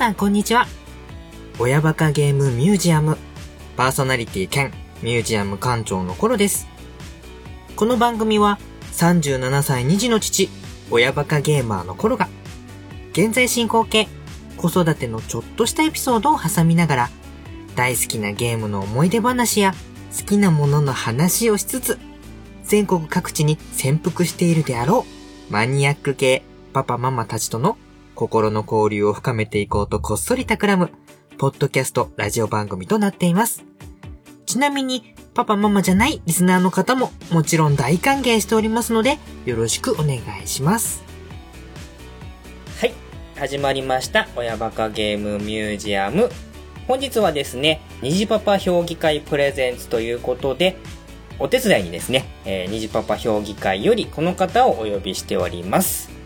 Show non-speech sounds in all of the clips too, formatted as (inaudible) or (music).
さんこんにちは。親バカゲームミュージアム、パーソナリティ兼ミュージアム館長の頃です。この番組は37歳2児の父、親バカゲーマーの頃が、現在進行形、子育てのちょっとしたエピソードを挟みながら、大好きなゲームの思い出話や好きなものの話をしつつ、全国各地に潜伏しているであろう、マニアック系パパママたちとの心の交流を深めていこうとこっそり企む、ポッドキャストラジオ番組となっています。ちなみに、パパママじゃないリスナーの方ももちろん大歓迎しておりますので、よろしくお願いします。はい、始まりました。親バカゲームミュージアム。本日はですね、虹パパ評議会プレゼンツということで、お手伝いにですね、えー、虹パパ評議会よりこの方をお呼びしております。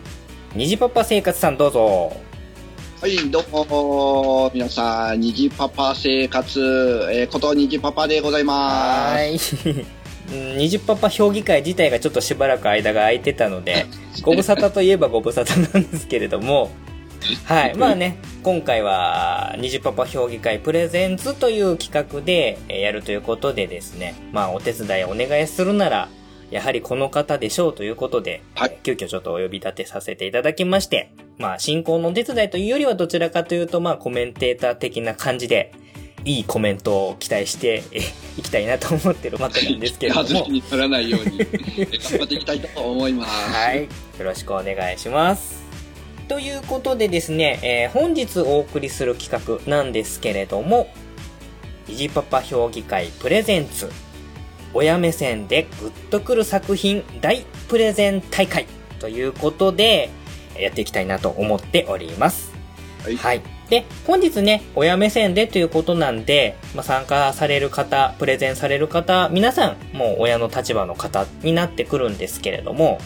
虹パパ生活さんどうぞ。はい、どうも、皆さん、虹パパ生活、えー、こと虹パパでございます。はい。(laughs) 虹パパ評議会自体がちょっとしばらく間が空いてたので、ご無沙汰といえばご無沙汰なんですけれども、はい。まあね、今回は、虹パパ評議会プレゼンツという企画でやるということでですね、まあお手伝いお願いするなら、やはりこの方でしょうということで、はい、急遽ちょっとお呼び立てさせていただきまして、まあ進行のお手伝いというよりはどちらかというと、まあコメンテーター的な感じで、いいコメントを期待していきたいなと思ってるわけなんですけれども。外に取らないように頑張っていきたいと思います。はい。よろしくお願いします。ということでですね、えー、本日お送りする企画なんですけれども、いじパパ評議会プレゼンツ、親目線でグッとくる作品大プレゼン大会ということで、やっていきたいなと思っております。はい。はい。で、本日ね、親目線でということなんで、まあ、参加される方、プレゼンされる方、皆さん、もう親の立場の方になってくるんですけれども、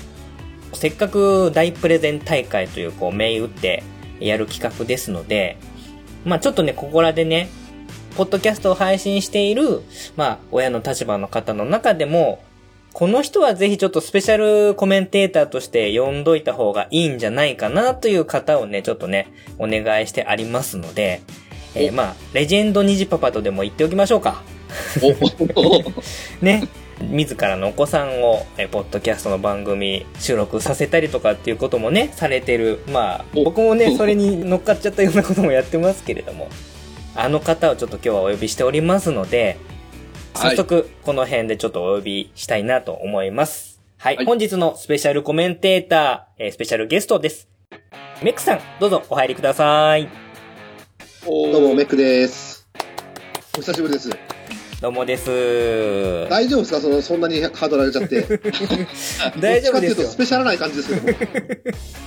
せっかく大プレゼン大会というこう銘打ってやる企画ですので、まあちょっとね、ここらでね、ポッドキャストを配信している、まあ親の立場の方の中でも、この人はぜひちょっとスペシャルコメンテーターとして呼んどいた方がいいんじゃないかなという方をね、ちょっとね、お願いしてありますので、えー、まあ、レジェンド虹パパとでも言っておきましょうか。(laughs) ね。自らのお子さんを、えポッドキャストの番組収録させたりとかっていうこともね、されてる。まあ、僕もね、それに乗っかっちゃったようなこともやってますけれども、あの方をちょっと今日はお呼びしておりますので、早速、この辺でちょっとお呼びしたいなと思います。はい、はい、本日のスペシャルコメンテーター、えスペシャルゲストです。メックさん、どうぞお入りください。どうも、メックです。お久しぶりです。どうもです。大丈夫ですか？その、そんなにハードル上げちゃって。(laughs) 大丈夫ですよ。スペシャルない感じですけども。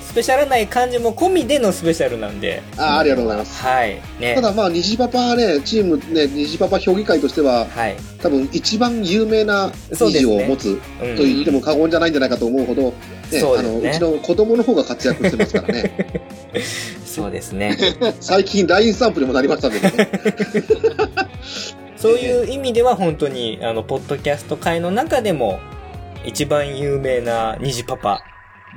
スペシャルない感じも込みでのスペシャルなんで。あありがとうございます。はい。ね。ただまあ、虹パパね、チームね、虹パパ評議会としては、はい。多分一番有名な虹を持つ、と言っても過言じゃないんじゃないかと思うほど、ね、ねあの、うちの子供の方が活躍してますからね。(laughs) そうですね。(laughs) 最近 LINE スタンプにもなりましたんでね。そういう意味では本当に、あの、ポッドキャスト界の中でも、一番有名な虹パパ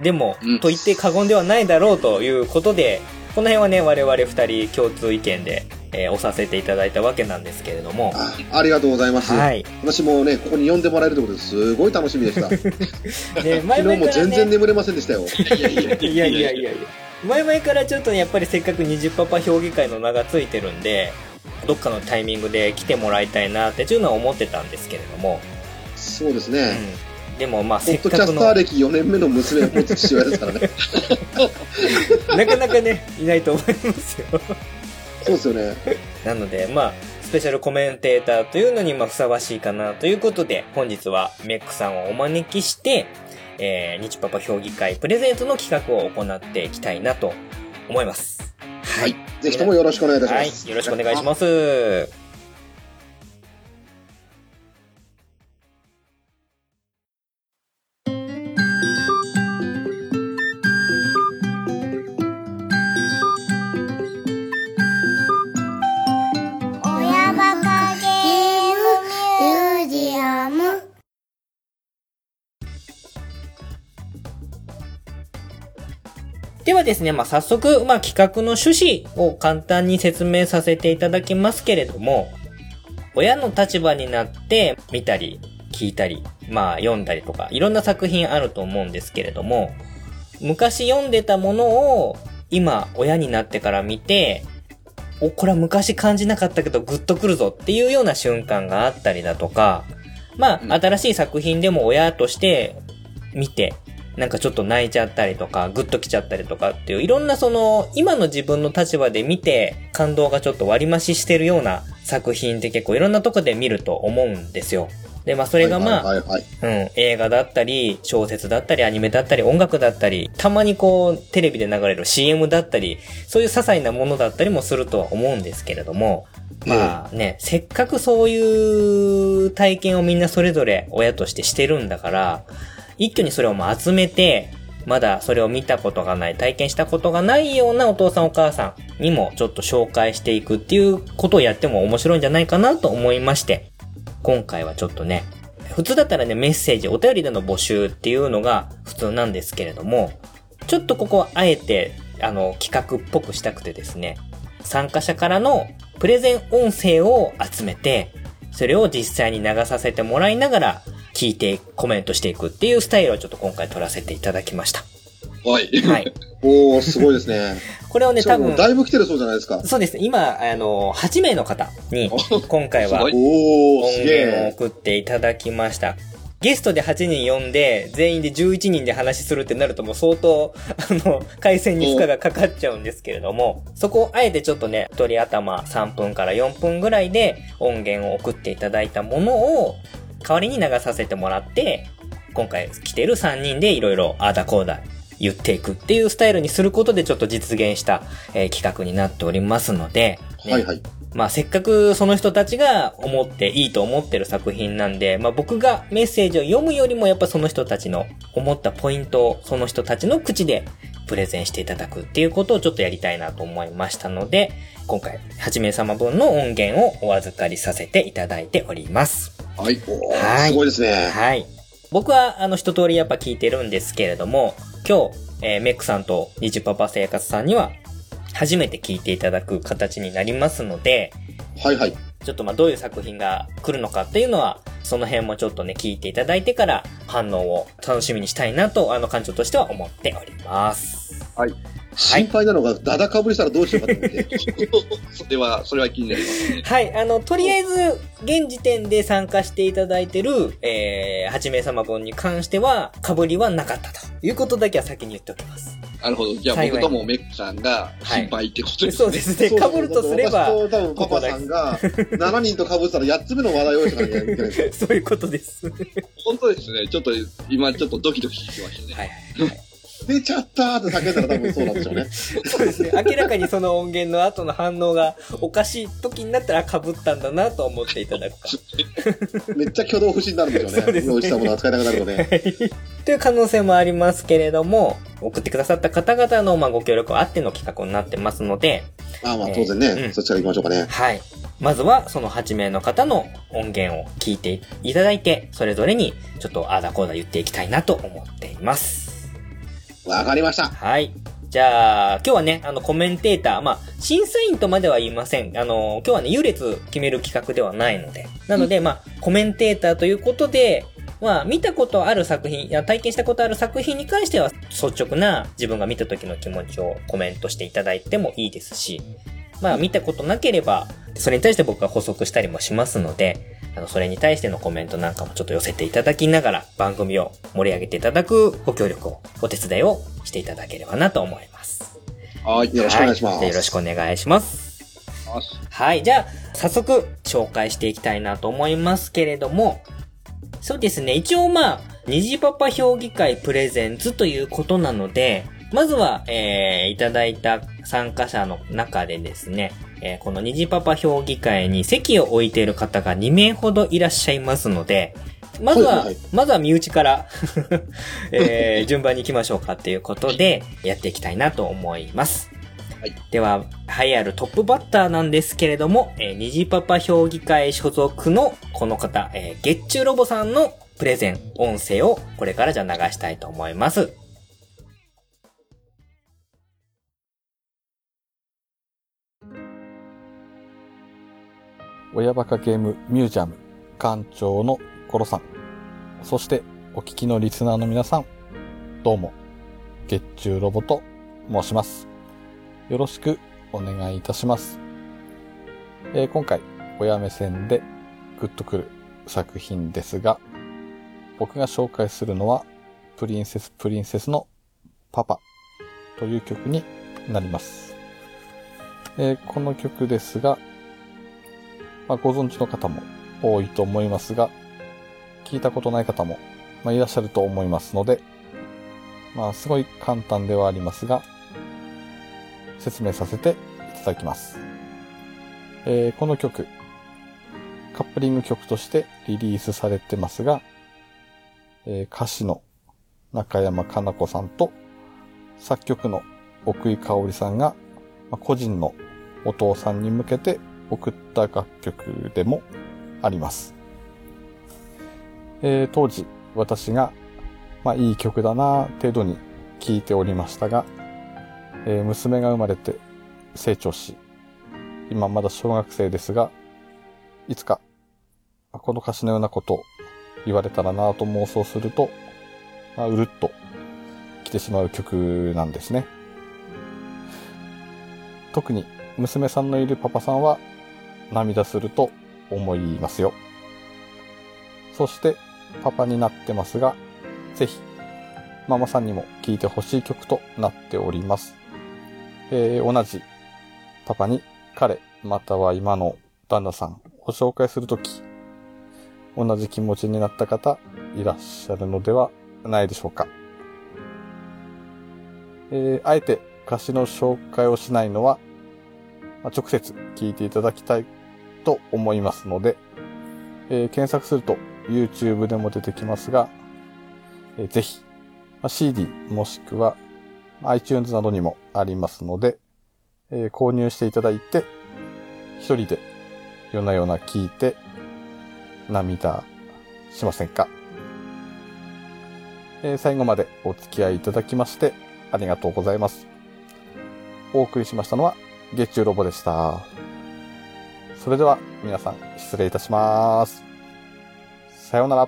でも、うん、と言って過言ではないだろうということで、この辺はね、我々二人共通意見で、えー、押させていただいたわけなんですけれども。あありがとうございます。はい。私もね、ここに呼んでもらえるということですごい楽しみでした。(laughs) ね、前々、ね、昨日も全然眠れませんでしたよ。いやいやいやいや前々からちょっとね、やっぱりせっかく虹パパ評議会の名がついてるんで、どっかのタイミングで来てもらいたいなっていうのは思ってたんですけれども。そうですね。うん、でもまあせっかくの。ポッドキャスター歴4年目の娘を持つ父親ですからね。(laughs) なかなかね、いないと思いますよ。そうですよね。なので、まあ、スペシャルコメンテーターというのにまあふさわしいかなということで、本日はメックさんをお招きして、えー、日パパ評議会プレゼントの企画を行っていきたいなと思います。はい。ぜひともよろしくお願いいたします。はい。よろしくお願いします。はですね、まあ、早速、まあ、企画の趣旨を簡単に説明させていただきますけれども、親の立場になって見たり、聞いたり、まあ、読んだりとか、いろんな作品あると思うんですけれども、昔読んでたものを、今、親になってから見て、お、これは昔感じなかったけどグッとくるぞっていうような瞬間があったりだとか、まあ、新しい作品でも親として見て、なんかちょっと泣いちゃったりとか、グッと来ちゃったりとかっていう、いろんなその、今の自分の立場で見て、感動がちょっと割増ししてるような作品って結構いろんなとこで見ると思うんですよ。で、まあそれがまあ、うん、映画だったり、小説だったり、アニメだったり、音楽だったり、たまにこう、テレビで流れる CM だったり、そういう些細なものだったりもするとは思うんですけれども、まあね、せっかくそういう体験をみんなそれぞれ親としてしてるんだから、一挙にそれを集めて、まだそれを見たことがない、体験したことがないようなお父さんお母さんにもちょっと紹介していくっていうことをやっても面白いんじゃないかなと思いまして、今回はちょっとね、普通だったらね、メッセージ、お便りでの募集っていうのが普通なんですけれども、ちょっとここはあえて、あの、企画っぽくしたくてですね、参加者からのプレゼン音声を集めて、それを実際に流させてもらいながら、聞いてコメントしていくっていうスタイルをちょっと今回取らせていただきました。はい。はい。(laughs) おー、すごいですね。これをね、多分。だいぶ来てるそうじゃないですか。そうですね。今、あの、8名の方に、(laughs) 今回は、音源を送っていただきました。ゲストで8人呼んで、全員で11人で話するってなるともう相当、(laughs) あの、回線に負荷がかかっちゃうんですけれども、そこをあえてちょっとね、一人頭3分から4分ぐらいで音源を送っていただいたものを、代わりに流させてもらって、今回来てる3人でいろいろあーだこーだ言っていくっていうスタイルにすることでちょっと実現した、えー、企画になっておりますので、ね、はいはい。まあせっかくその人たちが思っていいと思ってる作品なんで、まあ僕がメッセージを読むよりもやっぱその人たちの思ったポイントをその人たちの口でプレゼンしていただくっていうことをちょっとやりたいなと思いましたので、今回8名様分の音源をお預かりさせていただいております。はい。はい。すごいですね。はい。僕は、あの、一通りやっぱ聞いてるんですけれども、今日、えー、メックさんとニジパパ生活さんには、初めて聞いていただく形になりますので、はいはい。ちょっとまあどういう作品が来るのかっていうのは、その辺もちょっとね、聞いていただいてから反応を楽しみにしたいなと、あの、館長としては思っております。はい。心配なのが、だだかぶりしたらどうしようかと思って。(laughs) それは、それは気になりますね。はい。あの、とりあえず、現時点で参加していただいてる、えー、8名様分に関しては、かぶりはなかったということだけは先に言っておきます。なるほど。じゃあ僕ともメックさんが心配ってことですね。はい、そうですね。かぶるとすれば。私と多分パパさんが7人とかぶったら8つ目の話題を用意しなきゃいけない。(laughs) そういうことです。本当ですね。ちょっと今ちょっとドキドキしてましたね。はい、はい出ちゃったって叫んだら多分そうなんでしょうね。(laughs) そうですね。明らかにその音源の後の反応がおかしい時になったら被ったんだなと思っていただくか。(laughs) めっちゃ挙動不審になるんでしょうね。うね用意したもの扱えなくなるので、ね。(laughs) という可能性もありますけれども、送ってくださった方々のまあご協力あっての企画になってますので。ああまあ当然ね、えーうん、そちら行きましょうかね。はい。まずはその8名の方の音源を聞いていただいて、それぞれにちょっとああだこうだ言っていきたいなと思っています。わかりました。はい。じゃあ、今日はね、あの、コメンテーター、まあ、審査員とまでは言いません。あの、今日はね、優劣決める企画ではないので。なので、まあ、コメンテーターということで、まあ、見たことある作品、や体験したことある作品に関しては、率直な自分が見た時の気持ちをコメントしていただいてもいいですし、まあ、見たことなければ、それに対して僕が補足したりもしますので、あの、それに対してのコメントなんかもちょっと寄せていただきながら、番組を盛り上げていただくご協力を、お手伝いをしていただければなと思います。はい、よろしくお願いします。よろしくお願いします。はい、じゃあ、早速、紹介していきたいなと思いますけれども、そうですね、一応まあ、虹パパ評議会プレゼンツということなので、まずは、えー、いただいた参加者の中でですね、えー、この虹パパ評議会に席を置いている方が2名ほどいらっしゃいますので、まずは、はいはい、まずは身内から (laughs) えー、順番に行きましょうかっていうことで、やっていきたいなと思います。はい、では、栄えあるトップバッターなんですけれども、えー、虹パパ評議会所属のこの方、えー、月中ロボさんのプレゼン、音声をこれからじゃ流したいと思います。親バカゲームミュージアム館長のコロさん、そしてお聞きのリスナーの皆さん、どうも、月中ロボと申します。よろしくお願いいたします。えー、今回、親目線でグッとくる作品ですが、僕が紹介するのは、プリンセスプリンセスのパパという曲になります。えー、この曲ですが、まあ、ご存知の方も多いと思いますが、聞いたことない方も、まあ、いらっしゃると思いますので、まあ、すごい簡単ではありますが、説明させていただきます。えー、この曲、カップリング曲としてリリースされてますが、えー、歌詞の中山かな子さんと作曲の奥井香織さんが、まあ、個人のお父さんに向けて送った楽曲でもあります。えー、当時私が、まあいい曲だな程度に聴いておりましたが、えー、娘が生まれて成長し、今まだ小学生ですが、いつか、この歌詞のようなことを言われたらなと妄想すると、まあ、うるっと来てしまう曲なんですね。特に娘さんのいるパパさんは涙すると思いますよ。そしてパパになってますが、ぜひママさんにも聴いてほしい曲となっております。えー、同じパパに彼、または今の旦那さんを紹介するとき、同じ気持ちになった方いらっしゃるのではないでしょうか。えー、あえて歌詞の紹介をしないのは、まあ、直接聞いていただきたいと思いますので、えー、検索すると YouTube でも出てきますが、えー、ぜひ、まあ、CD もしくは iTunes などにもありますので、えー、購入していただいて、一人で夜な夜な聞いて涙しませんか、えー、最後までお付き合いいただきましてありがとうございます。お送りしましたのは月中ロボでした。それでは皆さん失礼いたします。さようなら。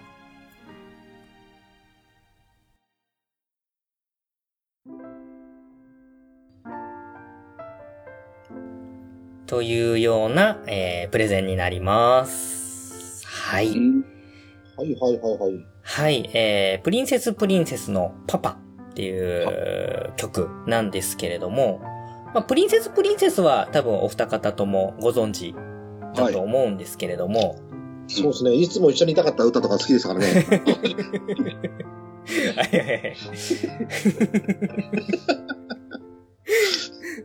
というような、えー、プレゼンになります。はい。はいはいはいはい。はい、えー、プリンセスプリンセスのパパっていう曲なんですけれども、まあ、プリンセスプリンセスは多分お二方ともご存知だと思うんですけれども、はい、そうですね。いつも一緒にいたかった歌とか好きですからね。(laughs) はいはいはい。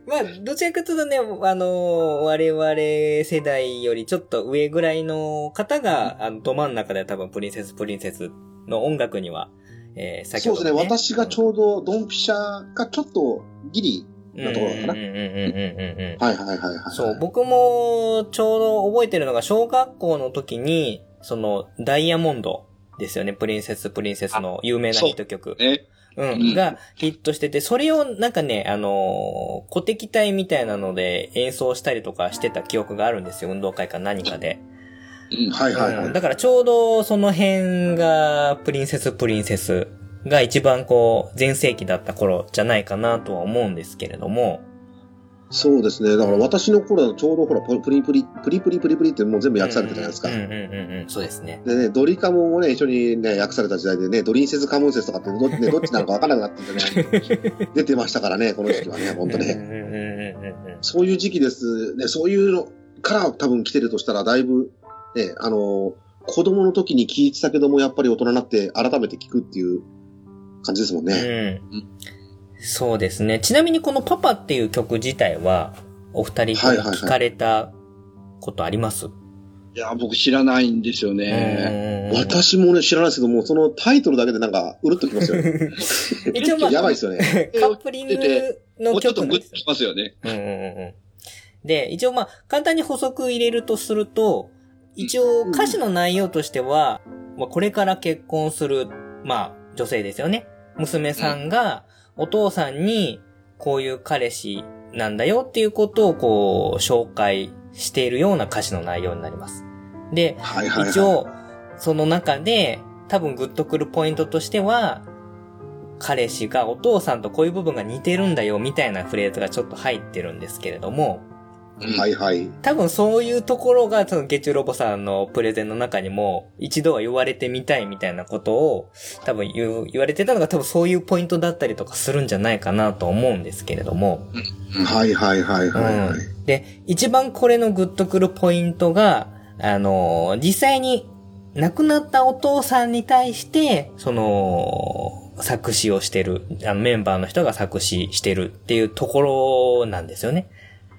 (laughs) まあ、どちらかというとね、あの、我々世代よりちょっと上ぐらいの方が、あの、ど真ん中で多分プリンセスプリンセスの音楽には、えー、先ほど、ね、そうですね。私がちょうどドンピシャがちょっとギリなところかな。はいはいはいはい。そう、僕もちょうど覚えてるのが小学校の時に、その、ダイヤモンドですよね。プリンセスプリンセスの有名なヒット曲。うん、がヒットしてて、それをなんかね、あのー、古敵隊みたいなので演奏したりとかしてた記憶があるんですよ。運動会か何かで。うん、はいはいはい、だからちょうどその辺が、プリンセスプリンセスが一番こう、全盛期だった頃じゃないかなとは思うんですけれども。そうですね。だから私の頃はちょうどほら、プリプリ、プリプリプリプリってもう全部訳されてたじゃないですか。うんうんうんうん。そうですね。でね、ドリカムもね、一緒にね、訳された時代でね、ドリンセスカムンセスとかってど,、ね、(laughs) どっちなのか分からなくなってね、出てましたからね、この時期はね、本当ね。そういう時期です。ね、そういうのから多分来てるとしたら、だいぶ、ね、あの、子供の時に聞いてたけども、やっぱり大人になって改めて聞くっていう感じですもんね。うん。そうですね。ちなみにこのパパっていう曲自体は、お二人と聞かれたことあります、はいはいはい、いや、僕知らないんですよね。私もね、知らないですけども、そのタイトルだけでなんか、うるっときますよね。(laughs) 一応まあ、やばいですよね。(laughs) カップリングの曲ちょっとグッときますよね。うんうんうん。で、一応まあ、簡単に補足入れるとすると、一応歌詞の内容としては、まあ、これから結婚する、まあ、女性ですよね。娘さんがお父さんにこういう彼氏なんだよっていうことをこう紹介しているような歌詞の内容になります。で、はいはいはい、一応、その中で、多分グッとくるポイントとしては、彼氏がお父さんとこういう部分が似てるんだよみたいなフレーズがちょっと入ってるんですけれども、はいはい。多分そういうところが、そのゲチュロボさんのプレゼンの中にも、一度は言われてみたいみたいなことを、多分言う、言われてたのが多分そういうポイントだったりとかするんじゃないかなと思うんですけれども。はいはいはいはい、はい、うん。で、一番これのグッとくるポイントが、あの、実際に亡くなったお父さんに対して、その、作詞をしてる、あのメンバーの人が作詞してるっていうところなんですよね。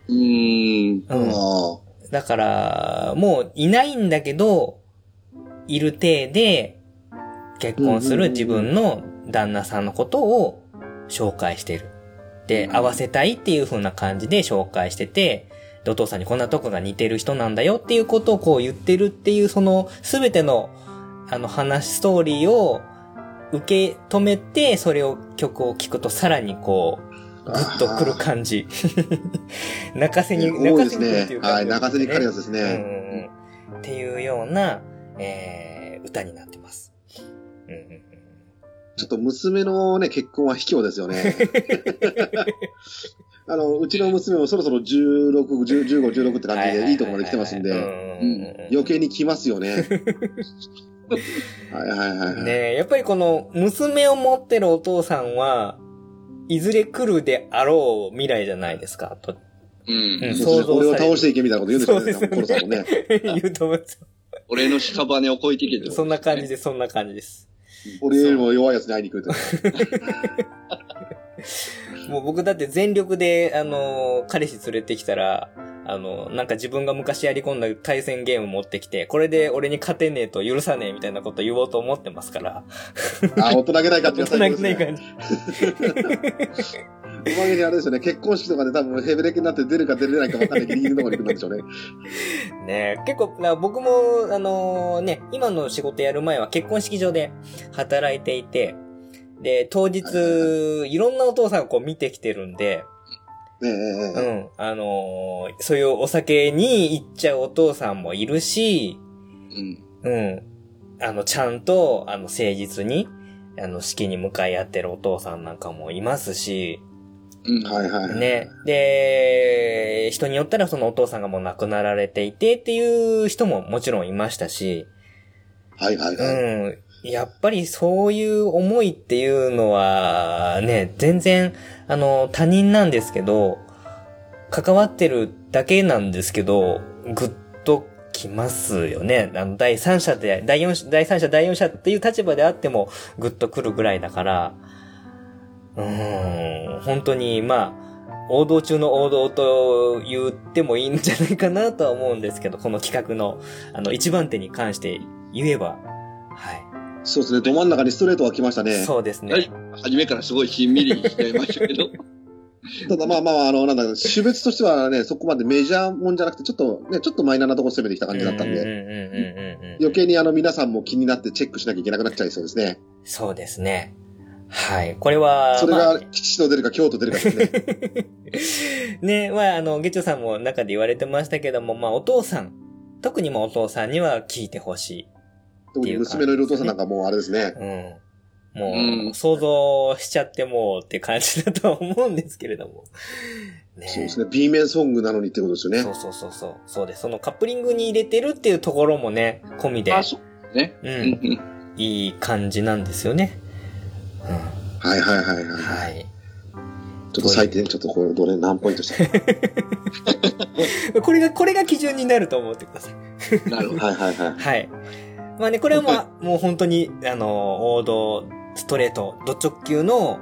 うん。うん。だから、もういないんだけど、いる体で、結婚する自分の旦那さんのことを紹介してる。で、合わせたいっていう風な感じで紹介してて、お父さんにこんなとこが似てる人なんだよっていうことをこう言ってるっていう、その、すべての、あの話、ストーリーを受け止めて、それを曲を聴くとさらにこう、グッとくる感じ。(laughs) 泣かせに、泣かせにくるっていう感じ、ね、はい、泣かせにくるやつですね。うん、っていうような、えー、歌になってます。うんうんちょっと娘のね、結婚は卑怯ですよね。(laughs) あの、うちの娘もそろそろ16、15、16って感じでいいところまで来てますんで、余計に来ますよね。(laughs) はいはいはい。ねやっぱりこの娘を持ってるお父さんは、いずれ来るであろう未来じゃないですか、と。うん。うん、想像俺を倒していけみたいなこと言うんですよね、そうですよね。ね言うと思います。俺の屍を越えていけて、そんな感じです、そんな感じです。俺よりも弱い奴に会いに来る (laughs) もう僕だって全力で、あのー、彼氏連れてきたら、あの、なんか自分が昔やり込んだ対戦ゲーム持ってきて、これで俺に勝てねえと許さねえみたいなこと言おうと思ってますから。あ、大人げない感じが大人げない感じ。おまけにあれですよね、結婚式とかで多分ヘベレケになって出るか出れないか分かんないギリギリのところに行くんでしょうね。ね結構、僕も、あのー、ね、今の仕事やる前は結婚式場で働いていて、で、当日、いろんなお父さんをこう見てきてるんで、うん。あのー、そういうお酒に行っちゃうお父さんもいるし、うん。うん。あの、ちゃんと、あの、誠実に、あの、式に向かい合ってるお父さんなんかもいますし、うん、はいはい。ね。で、人によったらそのお父さんがもう亡くなられていてっていう人ももちろんいましたし、はいはいはい。うん。やっぱりそういう思いっていうのは、ね、全然、あの、他人なんですけど、関わってるだけなんですけど、ぐっときますよね。あの、第三者で、第四、第三者、第四者っていう立場であっても、ぐっと来るぐらいだから、うーん、本当に、まあ、王道中の王道と言ってもいいんじゃないかなとは思うんですけど、この企画の、あの、一番手に関して言えば、そうですね、ど真ん中にストレートが来ましたね。そうですね。はい。初めからすごいしんみりしちゃいましたけど。(laughs) ただまあまあ、あの、なんだ、種別としてはね、そこまでメジャーもんじゃなくて、ちょっとね、ちょっとマイナーなところ攻めてきた感じだったんで、余計にあの皆さんも気になってチェックしなきゃいけなくなっちゃいそうですね。そうですね。はい。これは。それが、吉と出るか京都出るかですね。(laughs) ね、まあ、あの、ゲチョさんも中で言われてましたけども、まあ、お父さん、特にもお父さんには聞いてほしい。特に娘のいるお父さんなんかもうあれですね。うん。もう、想像しちゃってもうって感じだとは思うんですけれども。ね、そうですね。B 面ソングなのにってことですよね。そうそうそうそう。そうです。そのカップリングに入れてるっていうところもね、込みで。あ、そうね。うん。いい感じなんですよね。うん。はいはいはいはい。はい。ちょっと採点、ちょっとこれ、どれ何ポイントした？(laughs) これが、これが基準になると思ってください。なるほど。はいはいはい。はい。まあね、これはまあ、もう本当に、あの、王道、ストレート、ド直球の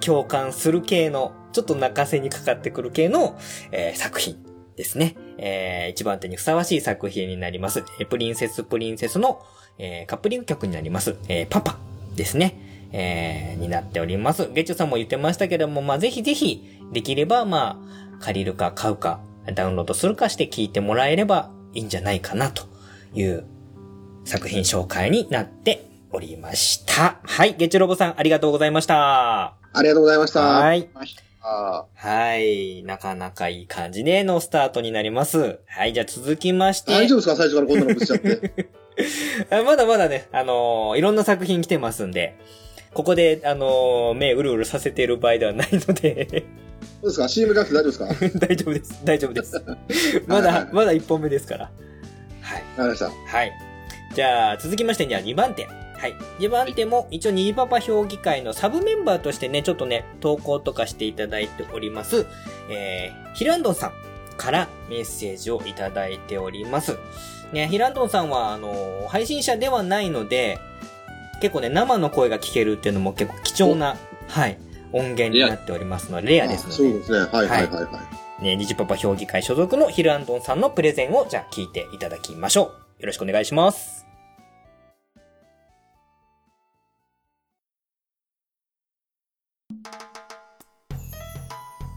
共感する系の、ちょっと泣かせにかかってくる系の、えー、作品ですね。えー、一番手にふさわしい作品になります。えプリンセスプリンセスの、えー、カップリング曲になります。えー、パパですね。えー、になっております。ゲッチョさんも言ってましたけども、まあ、ぜひぜひ、できれば、まあ、借りるか買うか、ダウンロードするかして聞いてもらえればいいんじゃないかなという作品紹介になっておりました。はい。ゲッチュロボさん、ありがとうございました。ありがとうございました。はい。はい。なかなかいい感じでのスタートになります。はい。じゃあ続きまして。大丈夫ですか？最初からこんなのぶつちゃって。(laughs) まだまだね、あのー、いろんな作品来てますんで、ここで、あのー、目うるうるさせている場合ではないのでそうですか ?CM なくて大丈夫ですか？(laughs) 大丈夫です。大丈夫です。まだ、はいはい、まだ1本目ですから。はい。わかりました。はい。じゃあ、続きまして、じゃあ2番手。はい。2番手も、一応、ニジパパ評議会のサブメンバーとしてね、ちょっとね、投稿とかしていただいております。えー、ヒランドンさんからメッセージをいただいております。ね、ヒランドンさんは、あの、配信者ではないので、結構ね、生の声が聞けるっていうのも結構貴重な、はい、音源になっておりますので、レアですので。そうですね。はいはいはいはい。ね、ニジパパ評議会所属のヒルアンドンさんのプレゼンをじゃあ聞いていただきましょう。よろしくお願いします。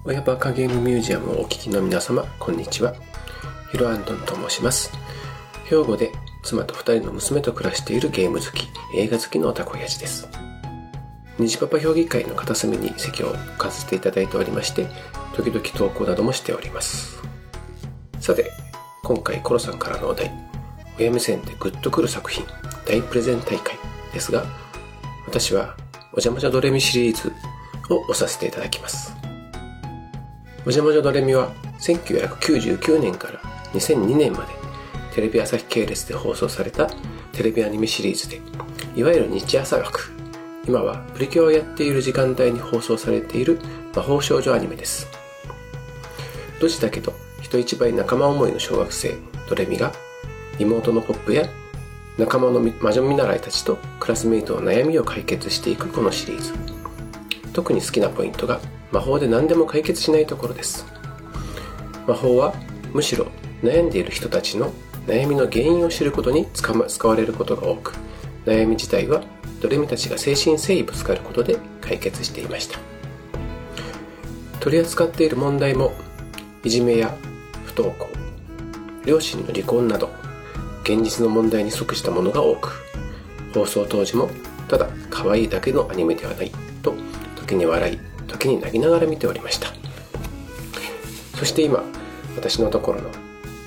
親バカゲームミュージアムをお聞きの皆様、こんにちは。ヒロアンドンと申します。兵庫で妻と二人の娘と暮らしているゲーム好き、映画好きのオタコヤジです。虹パパ評議会の片隅に席を置かせていただいておりまして、時々投稿などもしております。さて、今回コロさんからのお題、親目線でグッとくる作品、大プレゼン大会ですが、私は、おじゃまじゃドレミシリーズを押させていただきます。おじゃまじゃドレミは、1999年から2002年まで、テレビ朝日系列で放送されたテレビアニメシリーズで、いわゆる日朝枠今はプリキュアをやっている時間帯に放送されている魔法少女アニメです。ドジだけど人一倍仲間思いの小学生ドレミが妹のポップや仲間の魔女見習いたちとクラスメイトの悩みを解決していくこのシリーズ。特に好きなポイントが魔法で何でも解決しないところです。魔法はむしろ悩んでいる人たちの悩みの原因を知ることに使われることが多く悩み自体はドレミたちが誠心誠意ぶつかることで解決していました取り扱っている問題もいじめや不登校両親の離婚など現実の問題に即したものが多く放送当時もただ可愛いだけのアニメではないと時に笑い時に泣きながら見ておりましたそして今私のところの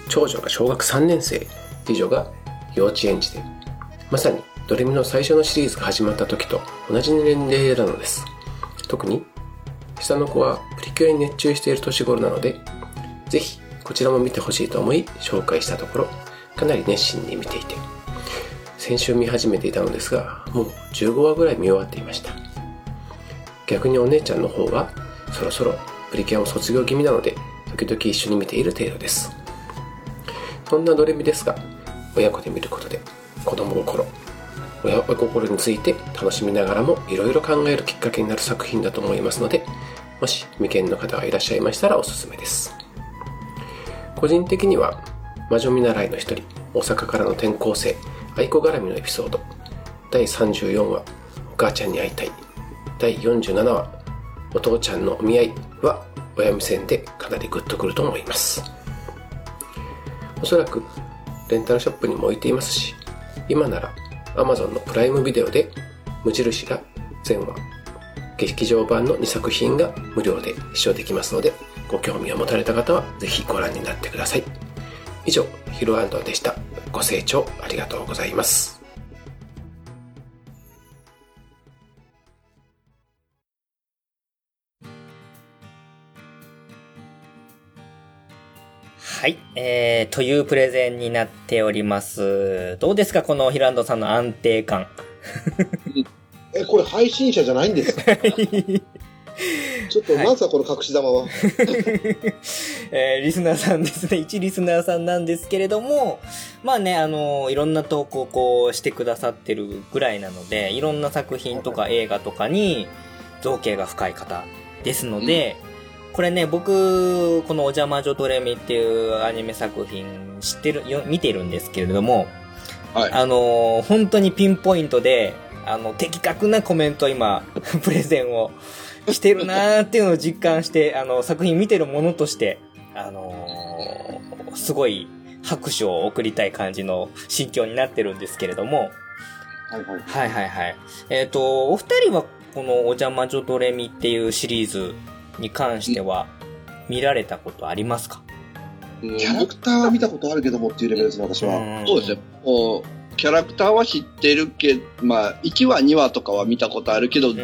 長女が小学3年生次女が幼稚園児でまさにドレミの最初のシリーズが始まった時と同じ年齢なのです。特に、下の子はプリキュアに熱中している年頃なので、ぜひこちらも見てほしいと思い紹介したところ、かなり熱心に見ていて、先週見始めていたのですが、もう15話ぐらい見終わっていました。逆にお姉ちゃんの方が、そろそろプリキュアも卒業気味なので、時々一緒に見ている程度です。そんなドレミですが、親子で見ることで子供心、親心について楽しみながらもいろいろ考えるきっかけになる作品だと思いますので、もし未見の方がいらっしゃいましたらおすすめです。個人的には、魔女見習いの一人、大阪からの転校生、愛子絡みのエピソード、第34話、お母ちゃんに会いたい、第47話、お父ちゃんのお見合いは、親目線でかなりグッとくると思います。おそらく、レンタルショップにも置いていますし、今なら Amazon のプライムビデオで無印が全話劇場版の2作品が無料で視聴できますのでご興味を持たれた方はぜひご覧になってください。以上ヒロアンドでした。ご清聴ありがとうございます。はい。えー、というプレゼンになっております。どうですかこのヒランドさんの安定感。(laughs) え、これ配信者じゃないんですか？(laughs) ちょっと、なんすか、この隠し玉は？(laughs) えー、リスナーさんですね。一リスナーさんなんですけれども、まあね、あの、いろんな投稿こうしてくださってるぐらいなので、いろんな作品とか映画とかに造形が深い方ですので、うんこれね、僕、このお邪魔女ドレミっていうアニメ作品知ってる、よ見てるんですけれども、はい、あのー、本当にピンポイントで、あの、的確なコメント今、(laughs) プレゼンをしてるなーっていうのを実感して、あの、作品見てるものとして、あのー、すごい拍手を送りたい感じの心境になってるんですけれども、はいはい。はいはいはい。えっ、ー、と、お二人はこのお邪魔女ドレミっていうシリーズに関しては見られたことありますか？キャラクターは見たことあるけどもっていうレベルですね、私は。そうですね。こうキャラクターは知ってるけど、まあ、1話、2話とかは見たことあるけど、通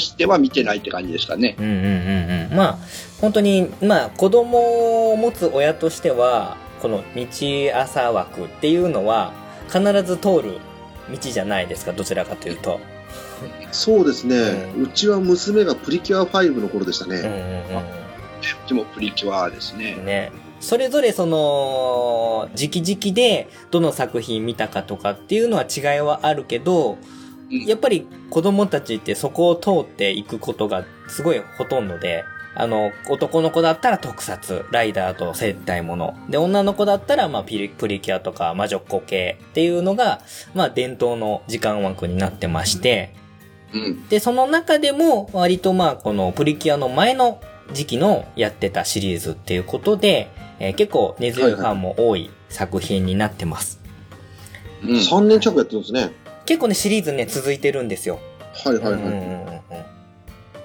しては見てないって感じですかね。うんうんうんうん。まあ、本当に、まあ、子供を持つ親としては、この道朝枠っていうのは、必ず通る道じゃないですか、どちらかというと。そうですね、うん、うちは娘がプリキュア5の頃でしたね。うんうんうん、うちもプリキュアですね。ね。それぞれその、直々でどの作品見たかとかっていうのは違いはあるけど、やっぱり子供たちってそこを通っていくことがすごいほとんどで、あの、男の子だったら特撮、ライダーと接待もの。で、女の子だったら、まあ、ピリ、プリキュアとか魔女っ子系っていうのが、まあ、伝統の時間枠になってまして、うん、で、その中でも、割とまあ、このプリキュアの前の時期のやってたシリーズっていうことで、えー、結構根強いファンも多い作品になってます。はいはい、うん、3年近くやってるんですね。結構ね、シリーズね、続いてるんですよ。はいはいはい。うんうんうん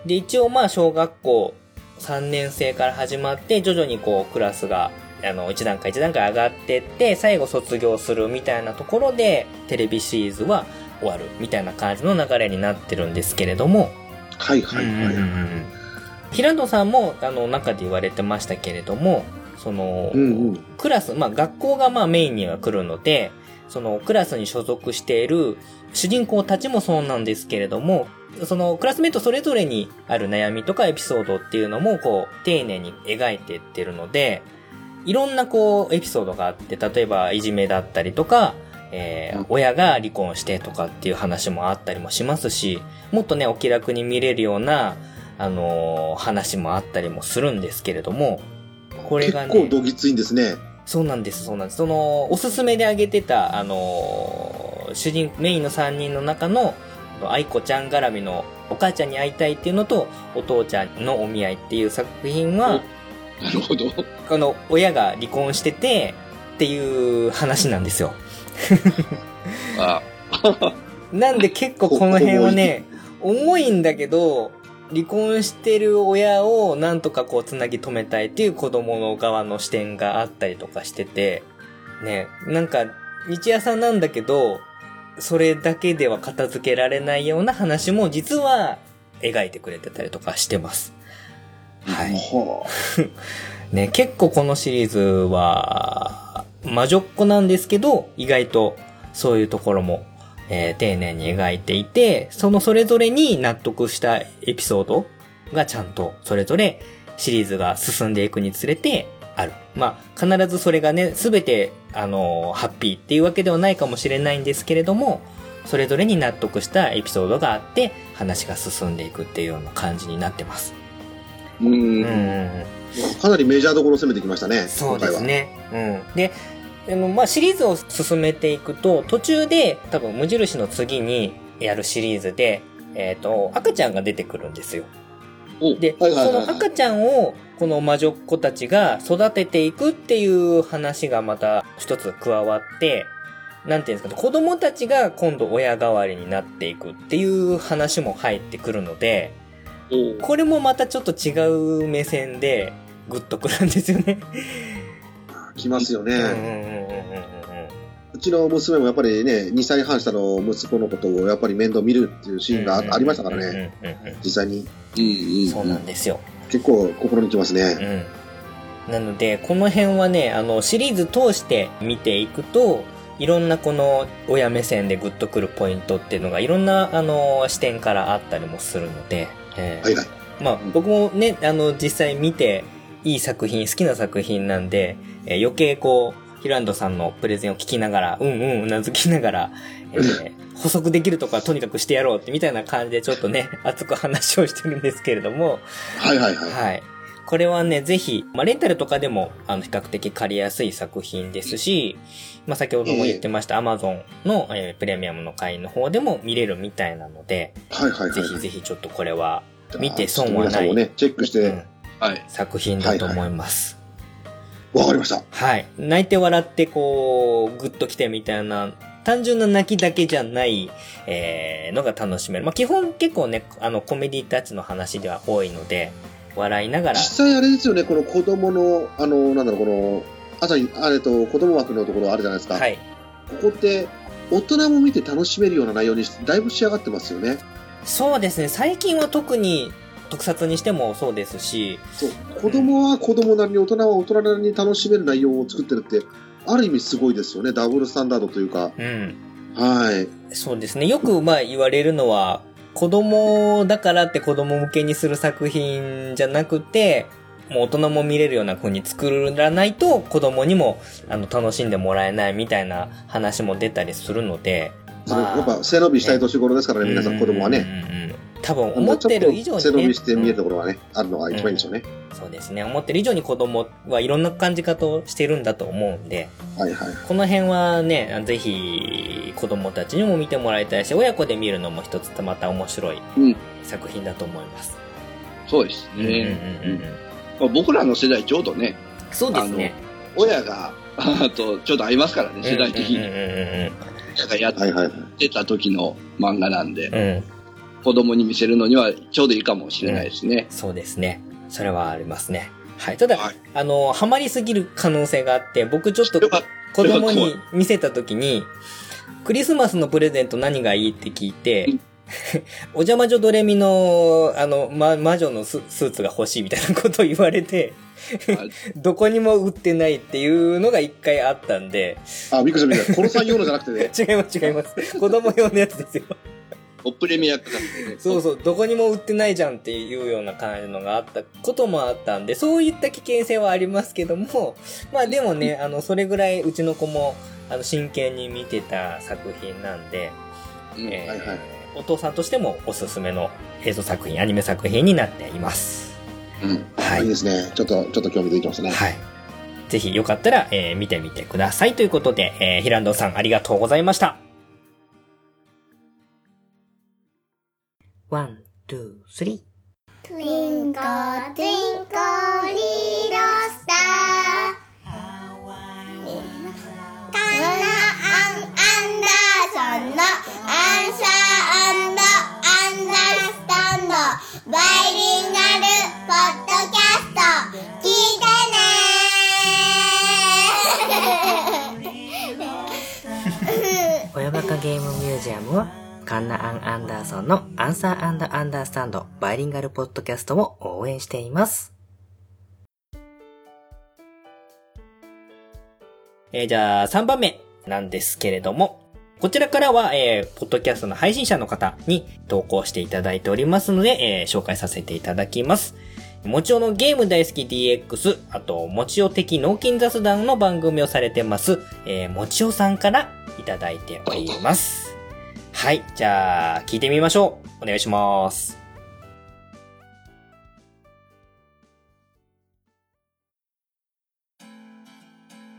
で、一応まあ、小学校3年生から始まって、徐々にこう、クラスが、あの、一段階一段階上がってって、最後卒業するみたいなところで、テレビシリーズは終わるみたいな感じの流れになってるんですけれども。はいはいはい。うん平野さんも、あの、中で言われてましたけれども、その、うんうん、クラス、まあ学校がまあメインには来るので、そのクラスに所属している主人公たちもそうなんですけれども、そのクラスメートそれぞれにある悩みとかエピソードっていうのもこう丁寧に描いていってるので、いろんなこうエピソードがあって、例えばいじめだったりとか、えー、親が離婚してとかっていう話もあったりもしますし、もっとね、お気楽に見れるような、あのー、話もあったりもするんですけれども、これがね。結構どぎついんですね。そうなんです、そうなんです。その、おすすめで挙げてた、あのー、主人、メインの3人の中の、愛子ちゃん絡みのお母ちゃんに会いたいっていうのと、お父ちゃんのお見合いっていう作品は、なるほど。この、親が離婚してて、っていう話なんですよ。あ (laughs) なんで結構この辺はね、重いんだけど、離婚してる親をなんとかこうつなぎ止めたいっていう子供の側の視点があったりとかしてて、ね、なんか、日夜さんなんだけど、それだけでは片付けられないような話も実は描いてくれてたりとかしてます。はい。(laughs) ね、結構このシリーズは、魔女っ子なんですけど、意外とそういうところもえー、丁寧に描いていて、そのそれぞれに納得したエピソードがちゃんとそれぞれシリーズが進んでいくにつれてある。まあ、必ずそれがね、すべて、あのー、ハッピーっていうわけではないかもしれないんですけれども、それぞれに納得したエピソードがあって、話が進んでいくっていうような感じになってます。うん。うんかなりメジャーどころを攻めてきましたね。そうですね。うん。で、あの、まあ、シリーズを進めていくと、途中で多分無印の次にやるシリーズで、えっ、ー、と、赤ちゃんが出てくるんですよ。で、その赤ちゃんをこの魔女っ子たちが育てていくっていう話がまた一つ加わって、なんていうんですかね、子供たちが今度親代わりになっていくっていう話も入ってくるので、これもまたちょっと違う目線でグッとくるんですよね。(laughs) きますよね。うちの娘もやっぱりね、2歳半下の息子のことをやっぱり面倒見るっていうシーンがありましたからね、実際に。そうなんですよ。結構心にきますね。うん、なので、この辺はね、あの、シリーズ通して見ていくと、いろんなこの親目線でグッとくるポイントっていうのがいろんなあの視点からあったりもするので、えー、はいはい。まあ僕もね、あの実際見ていい作品、好きな作品なんで、えー、余計こう、ヒランドさんのプレゼンを聞きながら、うんうんうなずきながら、えー、(laughs) 補足できるとかとにかくしてやろうってみたいな感じでちょっとね、(laughs) 熱く話をしてるんですけれども。はいはいはい。はい。これはね、ぜひ、まあ、レンタルとかでも、あの、比較的借りやすい作品ですし、まあ、先ほども言ってました、アマゾンの、えー、プレミアムの会員の方でも見れるみたいなので、はいはいはい、ぜひぜひちょっとこれは、見て損はない。ね、チェックして、うんはい、作品だと思います。わ、はいはい、かりました。はい。泣いて笑ってこう、グッと来てみたいな単純な泣きだけじゃない、えー、のが楽しめる。まあ、基本結構ね、あの、コメディタッチの話では多いので、笑いながら。実際あれですよね、この子供の、あの、なんだろう、この、朝に、あれと、子供枠のところあるじゃないですか。はい。ここって、大人も見て楽しめるような内容にだいぶ仕上がってますよね。そうですね、最近は特に、特撮にしてもそうですし。そう。子供は子供なりに、大人は大人なりに楽しめる内容を作ってるって、ある意味すごいですよね。ダブルスタンダードというか。うん。はい。そうですね。よくまあ言われるのは、子供だからって子供向けにする作品じゃなくて、もう大人も見れるような風に作らないと子供にもあの楽しんでもらえないみたいな話も出たりするので。まあ、やっぱ背伸びしたい年頃ですからね、皆さん子供はね。うんうんうん多分思ってる以上に、ね、背伸びして見えるところがね、うん、あるのが一番いいでしょうね、うん、そうですね。思ってる以上に子供はいろんな感じ方をしてるんだと思うんで、はいはい、この辺はね、ぜひ子供たちにも見てもらいたいし、親子で見るのも一つまた面白い作品だと思います。うん、そうですね。うんうんうん、僕らの世代ちょうどね、そうですね。親が、あと、ちょうど合いますからね、世代的に。やってた時の漫画なんで。うん子供に見せるのにはちょうどいいかもしれないですね。うん、そうですね。それはありますね。はい。ただ、はい、あの、ハマりすぎる可能性があって、僕ちょっと子供に見せた時に、クリスマスのプレゼント何がいいって聞いて、(laughs) お邪魔女ドレミの、あの、ま、魔女のスーツが欲しいみたいなことを言われて (laughs) どこにも売ってないっていうのが一回あったんで。あ、びっくりした、びっくりした。このさん用のじゃなくてね。(laughs) 違います、違います。子供用のやつですよ。おプレミア価格でね。そうそう、どこにも売ってないじゃんっていうような感じのがあったこともあったんで、そういった危険性はありますけども、まあでもね、あの、それぐらいうちの子も、あの、真剣に見てた作品なんで、うん、えー、はいはい、お父さんとしてもおすすめの映像作品、アニメ作品になっています。うん。はい。いいですね。ちょっと、ちょっと興味出てきますね。はい。ぜひよかったら、えー、見てみてください。ということで、えー、ヒランドさんありがとうございました。ワン、ツー、スリー。トゥインコ、トゥインコ、リロドスター。カンナ、アン、アンダーソンの、アンサー、アンド、アンダースタンド、バイリンガル、ポッドキャスト、聞いてねー親ゲームミュージアムカンナ・アン・アンダーソンのアンサー・アンダ・アンダースタンドバイリンガルポッドキャストを応援しています。えー、じゃあ3番目なんですけれども、こちらからは、えー、ポッドキャストの配信者の方に投稿していただいておりますので、えー、紹介させていただきます。もちおのゲーム大好き DX、あと、もちお的脳筋雑談の番組をされてます、えー、もちおさんからいただいております。はい。じゃあ、聞いてみましょう。お願いします。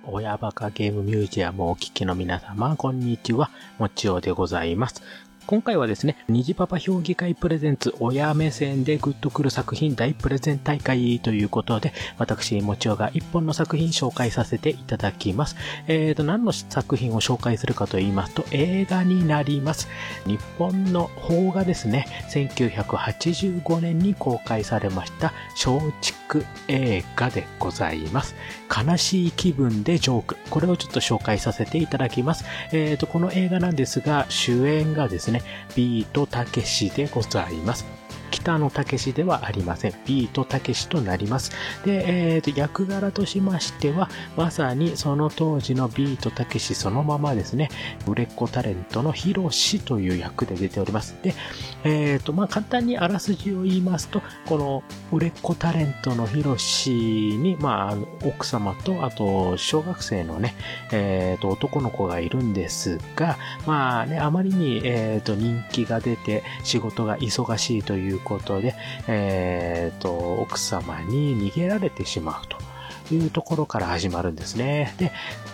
親バカゲームミュージアムをお聞きの皆様、こんにちは。もちおでございます。今回はですね、虹パパ評議会プレゼンツ親目線でグッとくる作品大プレゼン大会ということで、私、もちおが一本の作品紹介させていただきます。えーと、何の作品を紹介するかと言いますと、映画になります。日本の邦画ですね、1985年に公開されました松竹映画でございます。悲しい気分でジョーク。これをちょっと紹介させていただきます。えーと、この映画なんですが、主演がですね、ビートたけしでございます。北野武ではありません。ビートたけしとなります。で、えー、と、役柄としましては、まさにその当時のビートたけしそのままですね、売れっ子タレントのヒロシという役で出ております。で、えっ、ー、と、まあ、簡単にあらすじを言いますと、この売れっ子タレントのヒロシに、まあ、奥様と、あと、小学生のね、えっ、ー、と、男の子がいるんですが、まあね、あまりに、え、ー、と、人気が出て、仕事が忙しいということで、えっ、ー、と、奥様に逃げられてしまうと。いうところから始まるんですね。で、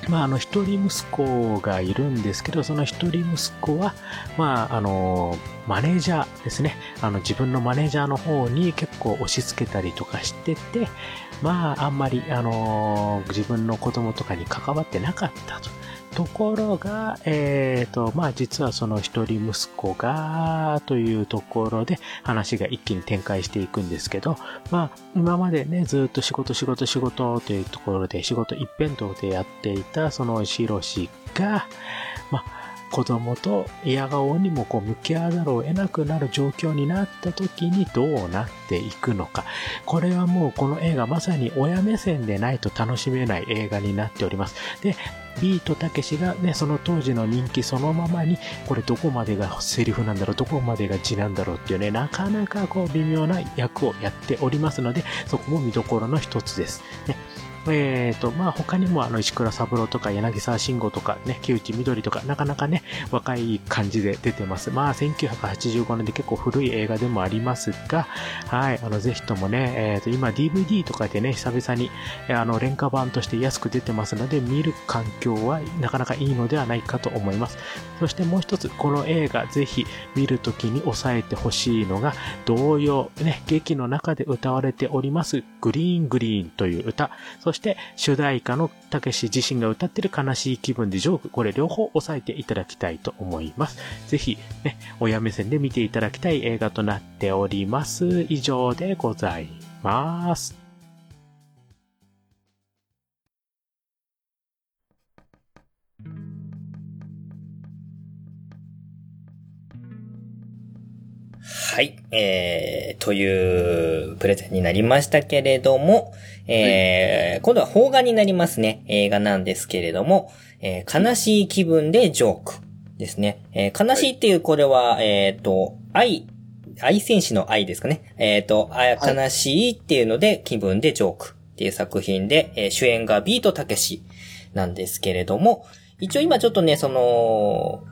まあ、あの、一人息子がいるんですけど、その一人息子は、まあ、あの、マネージャーですね。あの、自分のマネージャーの方に結構押し付けたりとかしてて、まあ、あんまり、あの、自分の子供とかに関わってなかったと。ところが、えっ、ー、と、まあ実はその一人息子が、というところで話が一気に展開していくんですけど、まあ今までね、ずっと仕事仕事仕事というところで仕事一辺倒でやっていたそのしろしが、まあ子供と嫌顔にもこう向き合わざるを得なくなる状況になった時にどうなっていくのか。これはもうこの映画まさに親目線でないと楽しめない映画になっております。で、ビートたけしがね、その当時の人気そのままに、これどこまでがセリフなんだろう、どこまでが字なんだろうっていうね、なかなかこう微妙な役をやっておりますので、そこも見どころの一つです。ね、えっ、ー、と、まあ、他にもあの、石倉三郎とか柳沢慎吾とかね、木内緑とか、なかなかね、若い感じで出てます。まあ、1985年で結構古い映画でもありますが、はい、あの、ぜひともね、えっ、ー、と、今 DVD とかでね、久々に、あの、廉価版として安く出てますので、見る環境はなかなかいいのではないかと思います。そしてもう一つ、この映画、ぜひ見るときに押さえてほしいのが、同様、ね、劇の中で歌われております、グリーングリーンという歌、そして、主題歌のたけし自身が歌ってる悲しい気分でジョーク、これ両方押さえていただきたいと思います。ぜひ、ね、親目線で見ていただきたい映画となっております。以上でございます。はい。えー、というプレゼンになりましたけれども、えー、はい、今度は邦画になりますね。映画なんですけれども、えー、悲しい気分でジョークですね。えー、悲しいっていうこれは、えっ、ー、と、愛、愛戦士の愛ですかね。えっ、ー、と、悲しいっていうので気分でジョークっていう作品で、えー、主演がビートたけしなんですけれども、一応今ちょっとね、その、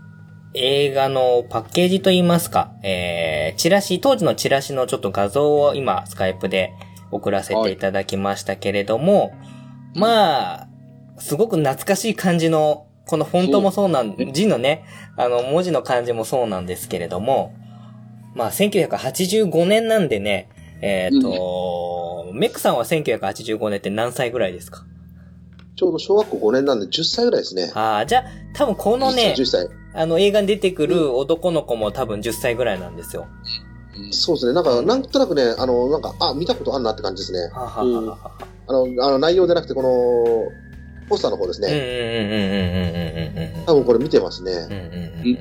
映画のパッケージといいますか、えー、チラシ、当時のチラシのちょっと画像を今、スカイプで送らせていただきましたけれども、はい、まあ、すごく懐かしい感じの、このフォントもそうなん、字のね、あの、文字の感じもそうなんですけれども、まあ、1985年なんでね、えっ、ー、と、うん、メックさんは1985年って何歳ぐらいですか？ちょうど小学校5年なんで10歳ぐらいですね。ああ、じゃあ、多分このね、10歳。あの、映画に出てくる男の子も多分10歳ぐらいなんですよ。そうですね。なんか、なんとなくね、あの、なんか、あ、見たことあるなって感じですね。はははあの、あの内容でなくて、この、ポスターの方ですね。多分これ見てますね。うんうんうん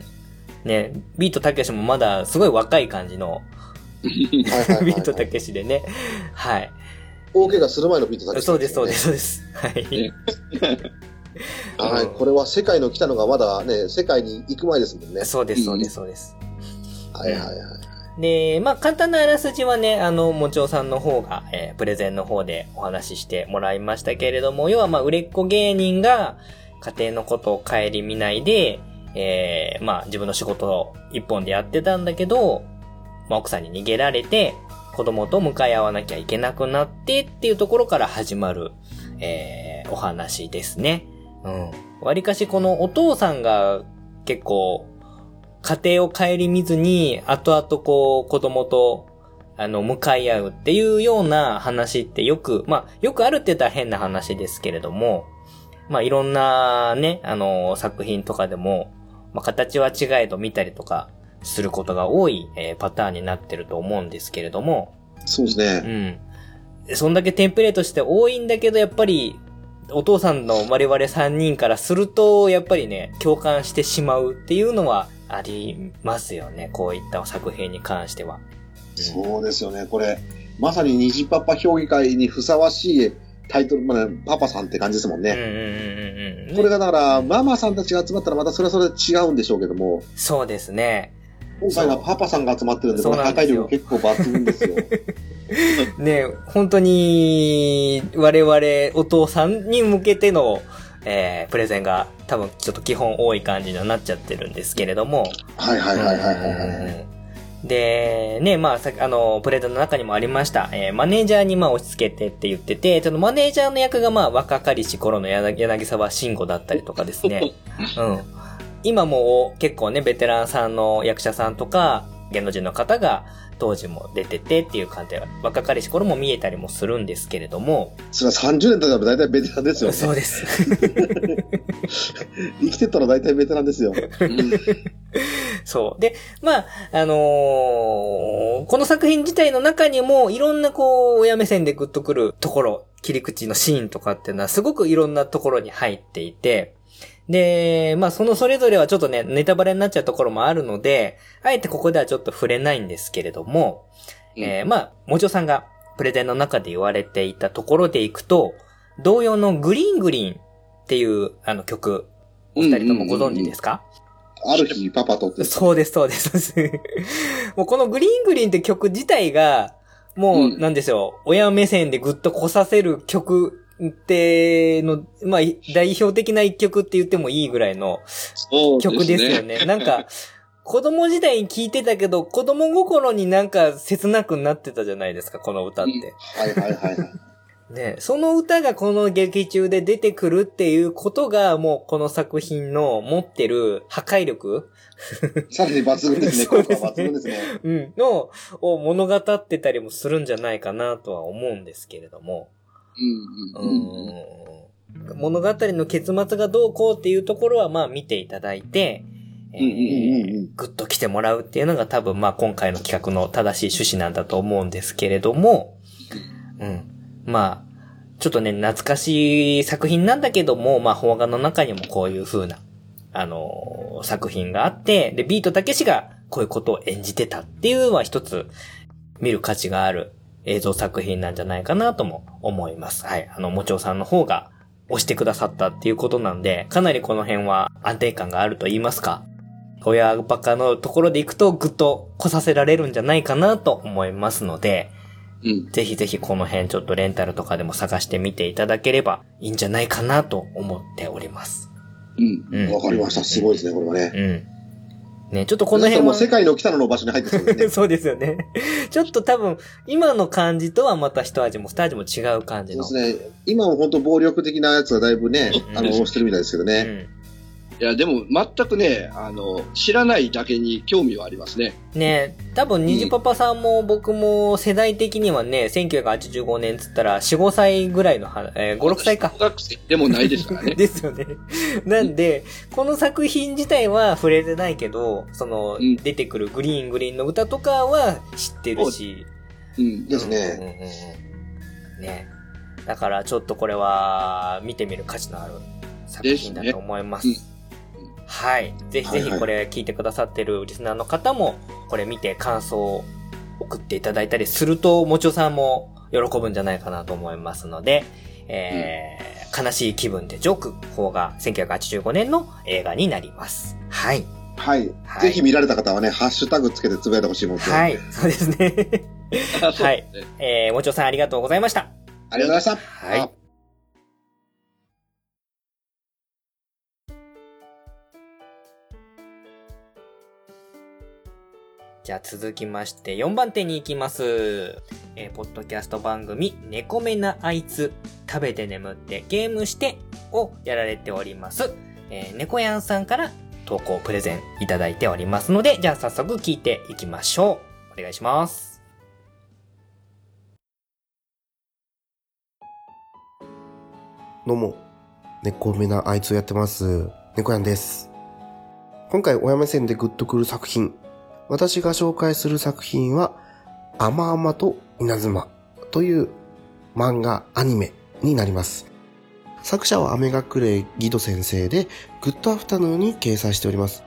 ね、ビートたけしもまだすごい若い感じの、ビートたけしでね。はい。大怪我する前のビートたけし、ね、そうです、そうです、そうです。はい。(laughs) はい、これは世界の来たのがまだね、世界に行く前ですもんね。そうです、そうです、そうです。はいはいはい。で、まあ、簡単なあらすじはね、あの、もちおさんの方が、えー、プレゼンの方でお話ししてもらいましたけれども、要はまあ、売れっ子芸人が家庭のことを顧みないで、えー、まあ、自分の仕事を一本でやってたんだけど、まあ、奥さんに逃げられて、子供と向かい合わなきゃいけなくなってっていうところから始まる、えー、お話ですね。うん。割かしこのお父さんが結構、家庭を顧みずに、後々こう、子供と、あの、向かい合うっていうような話ってよく、まあ、よくあるって言ったら変な話ですけれども、まあ、いろんなね、あの、作品とかでも、まあ、形は違えど見たりとかすることが多い、えー、パターンになってると思うんですけれども。そうですね。うん。そんだけテンプレートして多いんだけど、やっぱり、お父さんの我々3人からすると、やっぱりね、共感してしまうっていうのはありますよね。こういった作品に関しては。そうですよね。これ、まさに虹パパ評議会にふさわしいタイトル、まあ、パパさんって感じですもんね。これがだから、ママさんたちが集まったらまたそれはそれで違うんでしょうけども。そうですね。今回はパパさんが集まってるんで、この破壊力結構抜群ですよ。(laughs) ね本当に、我々お父さんに向けての、えー、プレゼンが多分ちょっと基本多い感じになっちゃってるんですけれども。はいはいはいはいはい、はいで、ね、まあ、さあの、プレゼンの中にもありました。えー、マネージャーにまあ押し付けてって言ってて、そのマネージャーの役がまあ若かりし頃の柳沢慎吾だったりとかですね。(laughs) うん。今も結構ね、ベテランさんの役者さんとか、芸能人の方が当時も出ててっていう感じで、若かりし頃も見えたりもするんですけれども。それは30年経ったら大体ベテランですよ、ね。そうです。生きてたら大体ベテランですよ。そう。で、まあ、あのー、この作品自体の中にもいろんなこう、親目線でグッとくるところ、切り口のシーンとかっていうのはすごくいろんなところに入っていて、で、まあそのそれぞれはちょっとね、ネタバレになっちゃうところもあるので、あえてここではちょっと触れないんですけれども、うん、えー、まあ、もちょさんがプレゼンの中で言われていたところでいくと、同様のグリーングリーンっていうあの曲、お二人ともご存知ですか、ある日パパとって。そうです、そうです。(laughs) もうこのグリーングリーンって曲自体が、もう、なんですよ、うん、親目線でぐっと来させる曲っての、まあ、代表的な一曲って言ってもいいぐらいの曲ですよね。ね (laughs) なんか、子供時代に聞いてたけど、子供心になんか切なくなってたじゃないですか、この歌って。はいはいはい。ね、その歌がこの劇中で出てくるっていうことが、もうこの作品の持ってる破壊力さらに抜群ですね。(laughs) 効果抜群ですね。うん。の、を物語ってたりもするんじゃないかなとは思うんですけれども。うんうん、物語の結末がどうこうっていうところはまあ見ていただいて、えー、ぐっと来てもらうっていうのが多分まあ今回の企画の正しい趣旨なんだと思うんですけれども、うん。まあ、ちょっとね、懐かしい作品なんだけども、まあ、邦画の中にもこういう風な、あのー、作品があって、で、ビートたけしがこういうことを演じてたっていうのは一つ見る価値がある映像作品なんじゃないかなとも思います。はい。あの、もちょうさんの方が押してくださったっていうことなんで、かなりこの辺は安定感があると言いますか。親バカのところで行くとぐっと来させられるんじゃないかなと思いますので、うん、ぜひぜひこの辺ちょっとレンタルとかでも探してみていただければいいんじゃないかなと思っております。うん。わ、うん、かりました。すごいですね、これはね。うん。ね、ちょっとこの辺も世界の北野の場所に入ってそうですね。(laughs) そうですよね。ちょっと多分、今の感じとはまた一味も二味も違う感じの。そうですね。今も本当暴力的なやつはだいぶね、あの、押してるみたいですけどね。うんいや、でも全くね、あの、知らないだけに興味はありますね。ね多分、にじパパさんも僕も世代的にはね、1985年つったら4、5歳ぐらいの、えー、5、6歳か。小学生でもないですからね。(laughs) ですよね。なんで、この作品自体は触れてないけど、その、うん、出てくるグリーングリーンの歌とかは知ってるし。うん、ですね。うんうんうん、ねだからちょっとこれは見てみる価値のある作品だと思います。はい。ぜひぜひこれ聞いてくださってるリスナーの方も、これ見て感想を送っていただいたりすると、もちおさんも喜ぶんじゃないかなと思いますので、えー、うん、悲しい気分でジョーク方が1985年の映画になります。はい。はい。はい、ぜひ見られた方はね、ハッシュタグつけてつぶやいてほしいもんで。はい。そうですね。(laughs) はい。えー、もちおさんありがとうございました。ありがとうございました。はい。じゃあ続きまして4番手に行きます。えー、ポッドキャスト番組、猫目なあいつ、食べて眠ってゲームしてをやられております。えー、猫やんさんから投稿プレゼンいただいておりますので、じゃあ早速聞いていきましょう。お願いします。どうも、猫目なあいつをやってます。猫やんです。今回親目線でグッとくる作品、私が紹介する作品は、あまあまと稲妻という漫画、アニメになります。作者はアメ隠れギド先生で、グッドアフタヌーンに掲載しております。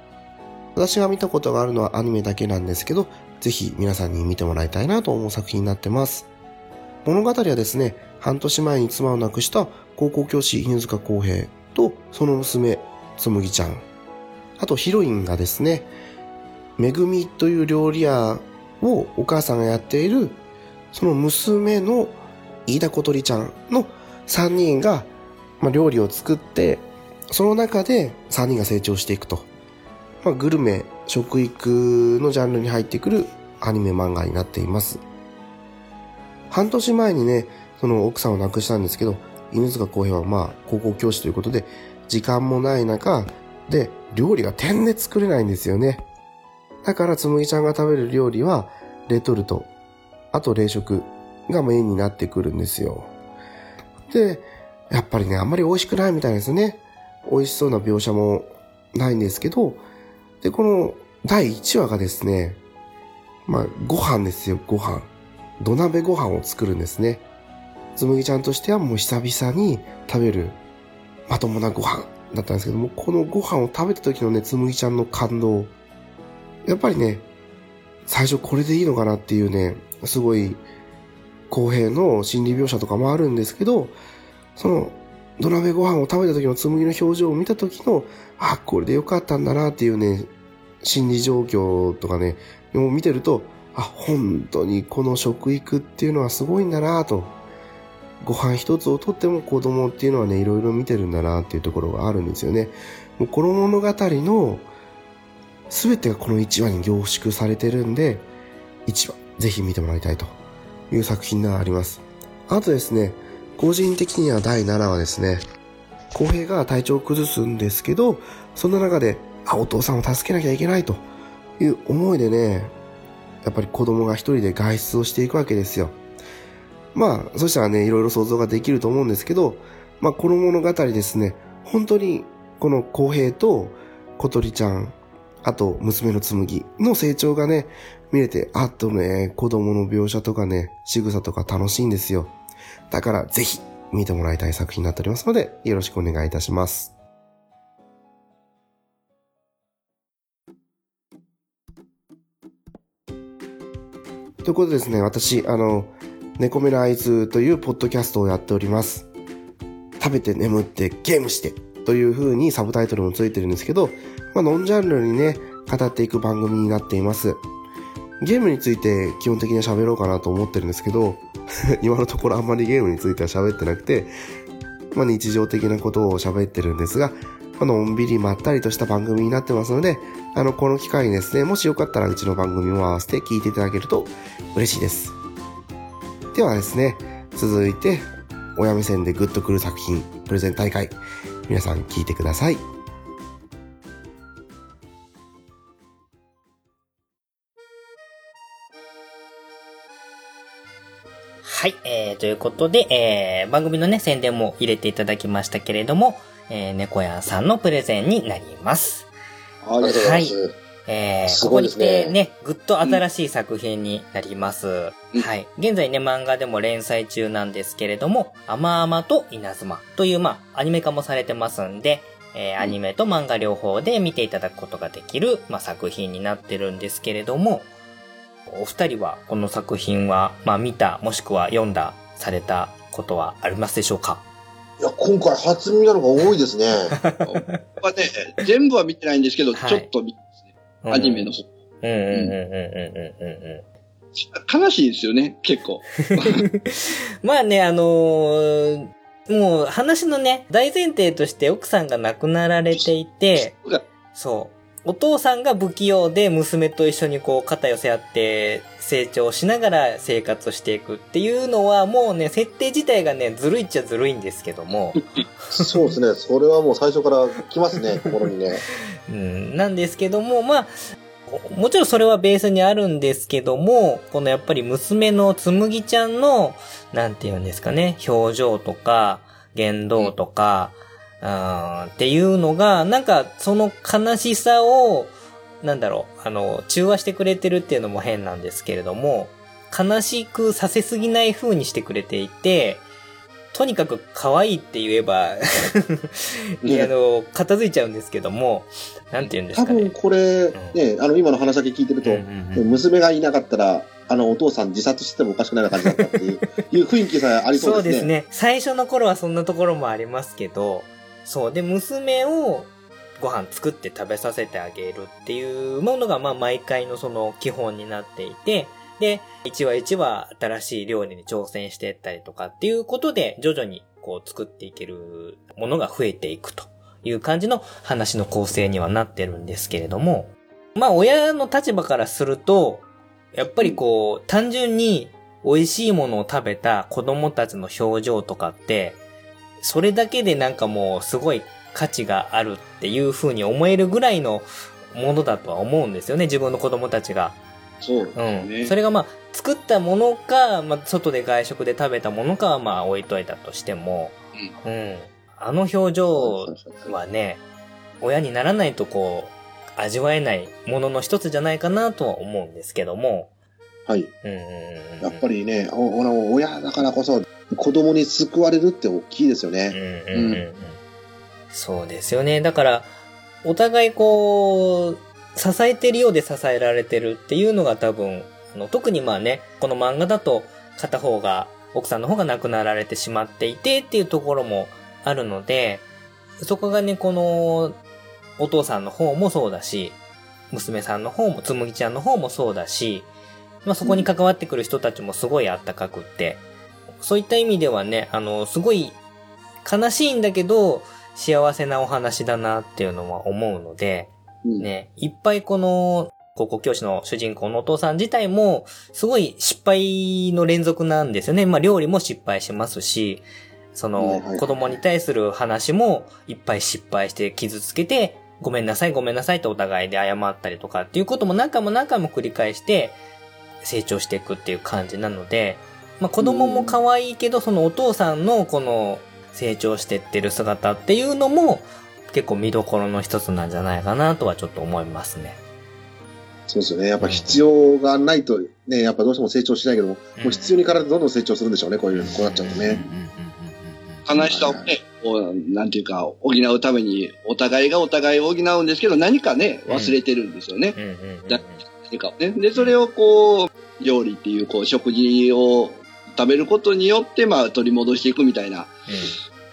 私が見たことがあるのはアニメだけなんですけど、ぜひ皆さんに見てもらいたいなと思う作品になってます。物語はですね、半年前に妻を亡くした高校教師犬塚康平とその娘、つむぎちゃん。あとヒロインがですね、めぐみという料理屋をお母さんがやっている、その娘の飯田小鳥ちゃんの3人が、まあ、料理を作って、その中で3人が成長していくと。まあ、グルメ、食育のジャンルに入ってくるアニメ漫画になっています。半年前にね、その奥さんを亡くしたんですけど、犬塚公平はまあ高校教師ということで、時間もない中で料理が点で作れないんですよね。だからつむぎちゃんが食べる料理は、レトルト、あと冷食がメインになってくるんですよ。で、やっぱりね、あんまり美味しくないみたいですね。美味しそうな描写もないんですけど、で、この第1話がですね、まあ、ご飯ですよ、ご飯。土鍋ご飯を作るんですね。つむぎちゃんとしてはもう久々に食べるまともなご飯だったんですけども、このご飯を食べた時のね、つむぎちゃんの感動。やっぱりね、最初これでいいのかなっていうね、すごい公平の心理描写とかもあるんですけど、その土鍋ご飯を食べた時の紬の表情を見た時の、あ、これでよかったんだなっていうね、心理状況とかね、を見てると、あ、本当にこの食育っていうのはすごいんだなと。ご飯一つをとっても子供っていうのはね、いろいろ見てるんだなっていうところがあるんですよね。もうこの物語の全てがこの1話に凝縮されてるんで、1話ぜひ見てもらいたいという作品があります。あとですね、個人的には第7話ですね。公平が体調を崩すんですけど、そんな中で、あ、お父さんを助けなきゃいけないという思いでね、やっぱり子供が一人で外出をしていくわけですよ。まあ、そしたらね、いろいろ想像ができると思うんですけど、まあ、この物語ですね、本当に、この公平と小鳥ちゃん、あと娘の紬の成長がね、見れて、あっとね、子供の描写とかね、仕草とか楽しいんですよ。だからぜひ見てもらいたい作品になっておりますので、よろしくお願いいたします。ということでですね、私、あの、猫目の合図というポッドキャストをやっております。食べて眠ってゲームしてという風にサブタイトルもついてるんですけど、まあ、ノンジャンルにね、語っていく番組になっています。ゲームについて基本的には喋ろうかなと思ってるんですけど、(laughs) 今のところあんまりゲームについては喋ってなくて、まあ、日常的なことを喋ってるんですが、あの、んびりまったりとした番組になってますので、あの、この機会にですね、もしよかったらうちの番組も合わせて聞いていただけると嬉しいです。ではですね、続いて、親目線でグッとくる作品、プレゼン大会、皆さん聞いてください。はい、えー、ということで、えー、番組のね、宣伝も入れていただきましたけれども、えー、猫屋さんのプレゼンになります。ありがとうございます。はいえー、ここに来てね、ぐっと新しい作品になります。うん、はい。現在ね、漫画でも連載中なんですけれども、あまあまと稲妻という、まあ、アニメ化もされてますんで、えー、アニメと漫画両方で見ていただくことができる、まあ、作品になってるんですけれども、お二人はこの作品は、まあ見た、もしくは読んだ、されたことはありますでしょうか？いや、今回初見なのが多いですね。(laughs) はね、全部は見てないんですけど、はい、ちょっと見てますね。アニメの方。うんうんうんうんうんうん。悲しいですよね、結構。(laughs) まあね、あのー、もう話のね、大前提として奥さんが亡くなられていて、(laughs) そう。お父さんが不器用で娘と一緒にこう肩寄せ合って成長しながら生活していくっていうのはもうね、設定自体がね、ずるいっちゃずるいんですけども。そうですね。それはもう最初から来ますね、心にね。うん、なんですけども、まあ、もちろんそれはベースにあるんですけども、このやっぱり娘のつむぎちゃんの、なんて言うんですかね、表情とか、言動とか、うんっていうのが、なんかその悲しさを、なんだろう、あの、中和してくれてるっていうのも変なんですけれども、悲しくさせすぎない風にしてくれていて、とにかく可愛いって言えば (laughs) あの、片付いちゃうんですけども、なんて言うんですかね。多分これ、ね、あの、今の話だけ聞いてると、娘がいなかったら、あの、お父さん自殺してもおかしくない感じだったっていう、いう雰囲気さえありそうですね。そうですね。最初の頃はそんなところもありますけど、そう。で、娘をご飯作って食べさせてあげるっていうものが、まあ、毎回のその基本になっていて、で、一話一話新しい料理に挑戦していったりとかっていうことで、徐々にこう作っていけるものが増えていくという感じの話の構成にはなってるんですけれども、まあ、親の立場からすると、やっぱりこう、単純に美味しいものを食べた子供たちの表情とかって、それだけでなんかもうすごい価値があるっていう風に思えるぐらいのものだとは思うんですよね、自分の子供たちが。そう、ね、うん。それがまあ、作ったものか、まあ、外で外食で食べたものかはまあ置いといたとしても、うん。うん、あの表情はね、親にならないとこう、味わえないものの一つじゃないかなとは思うんですけども。はい。うん。やっぱりね、親だからこそ、子供に救われるって大きいですよね。うんうんうん、うん、そうですよね。だから、お互いこう、支えてるようで支えられてるっていうのが多分、あの、特にまあね、この漫画だと片方が、奥さんの方が亡くなられてしまっていてっていうところもあるので、そこがね、この、お父さんの方もそうだし、娘さんの方も、つむぎちゃんの方もそうだし、まあそこに関わってくる人たちもすごいあったかくって、そういった意味ではね、あの、すごい悲しいんだけど、幸せなお話だなっていうのは思うので、ね、いっぱいこの、高校教師の主人公のお父さん自体も、すごい失敗の連続なんですよね。まあ料理も失敗しますし、その、子供に対する話もいっぱい失敗して傷つけて、ごめんなさいごめんなさいとお互いで謝ったりとかっていうことも何回も何回も繰り返して成長していくっていう感じなので、まあ子供も可愛いけど、そのお父さんのこの成長してってる姿っていうのも、結構見どころの一つなんじゃないかなとはちょっと思いますね。そうですよね。やっぱ必要がないとね、やっぱどうしても成長しないけども、うん、もう必要に体どんどん成長するんでしょうね、こういう、こうなっちゃうとね。悲しさをね、こう、なんていうか、補うために、お互いがお互いを補うんですけど、何かね、忘れてるんですよね。何かね。で、それをこう、料理っていう、こう、食事を食べることによって、まあ、取り戻していくみたいな、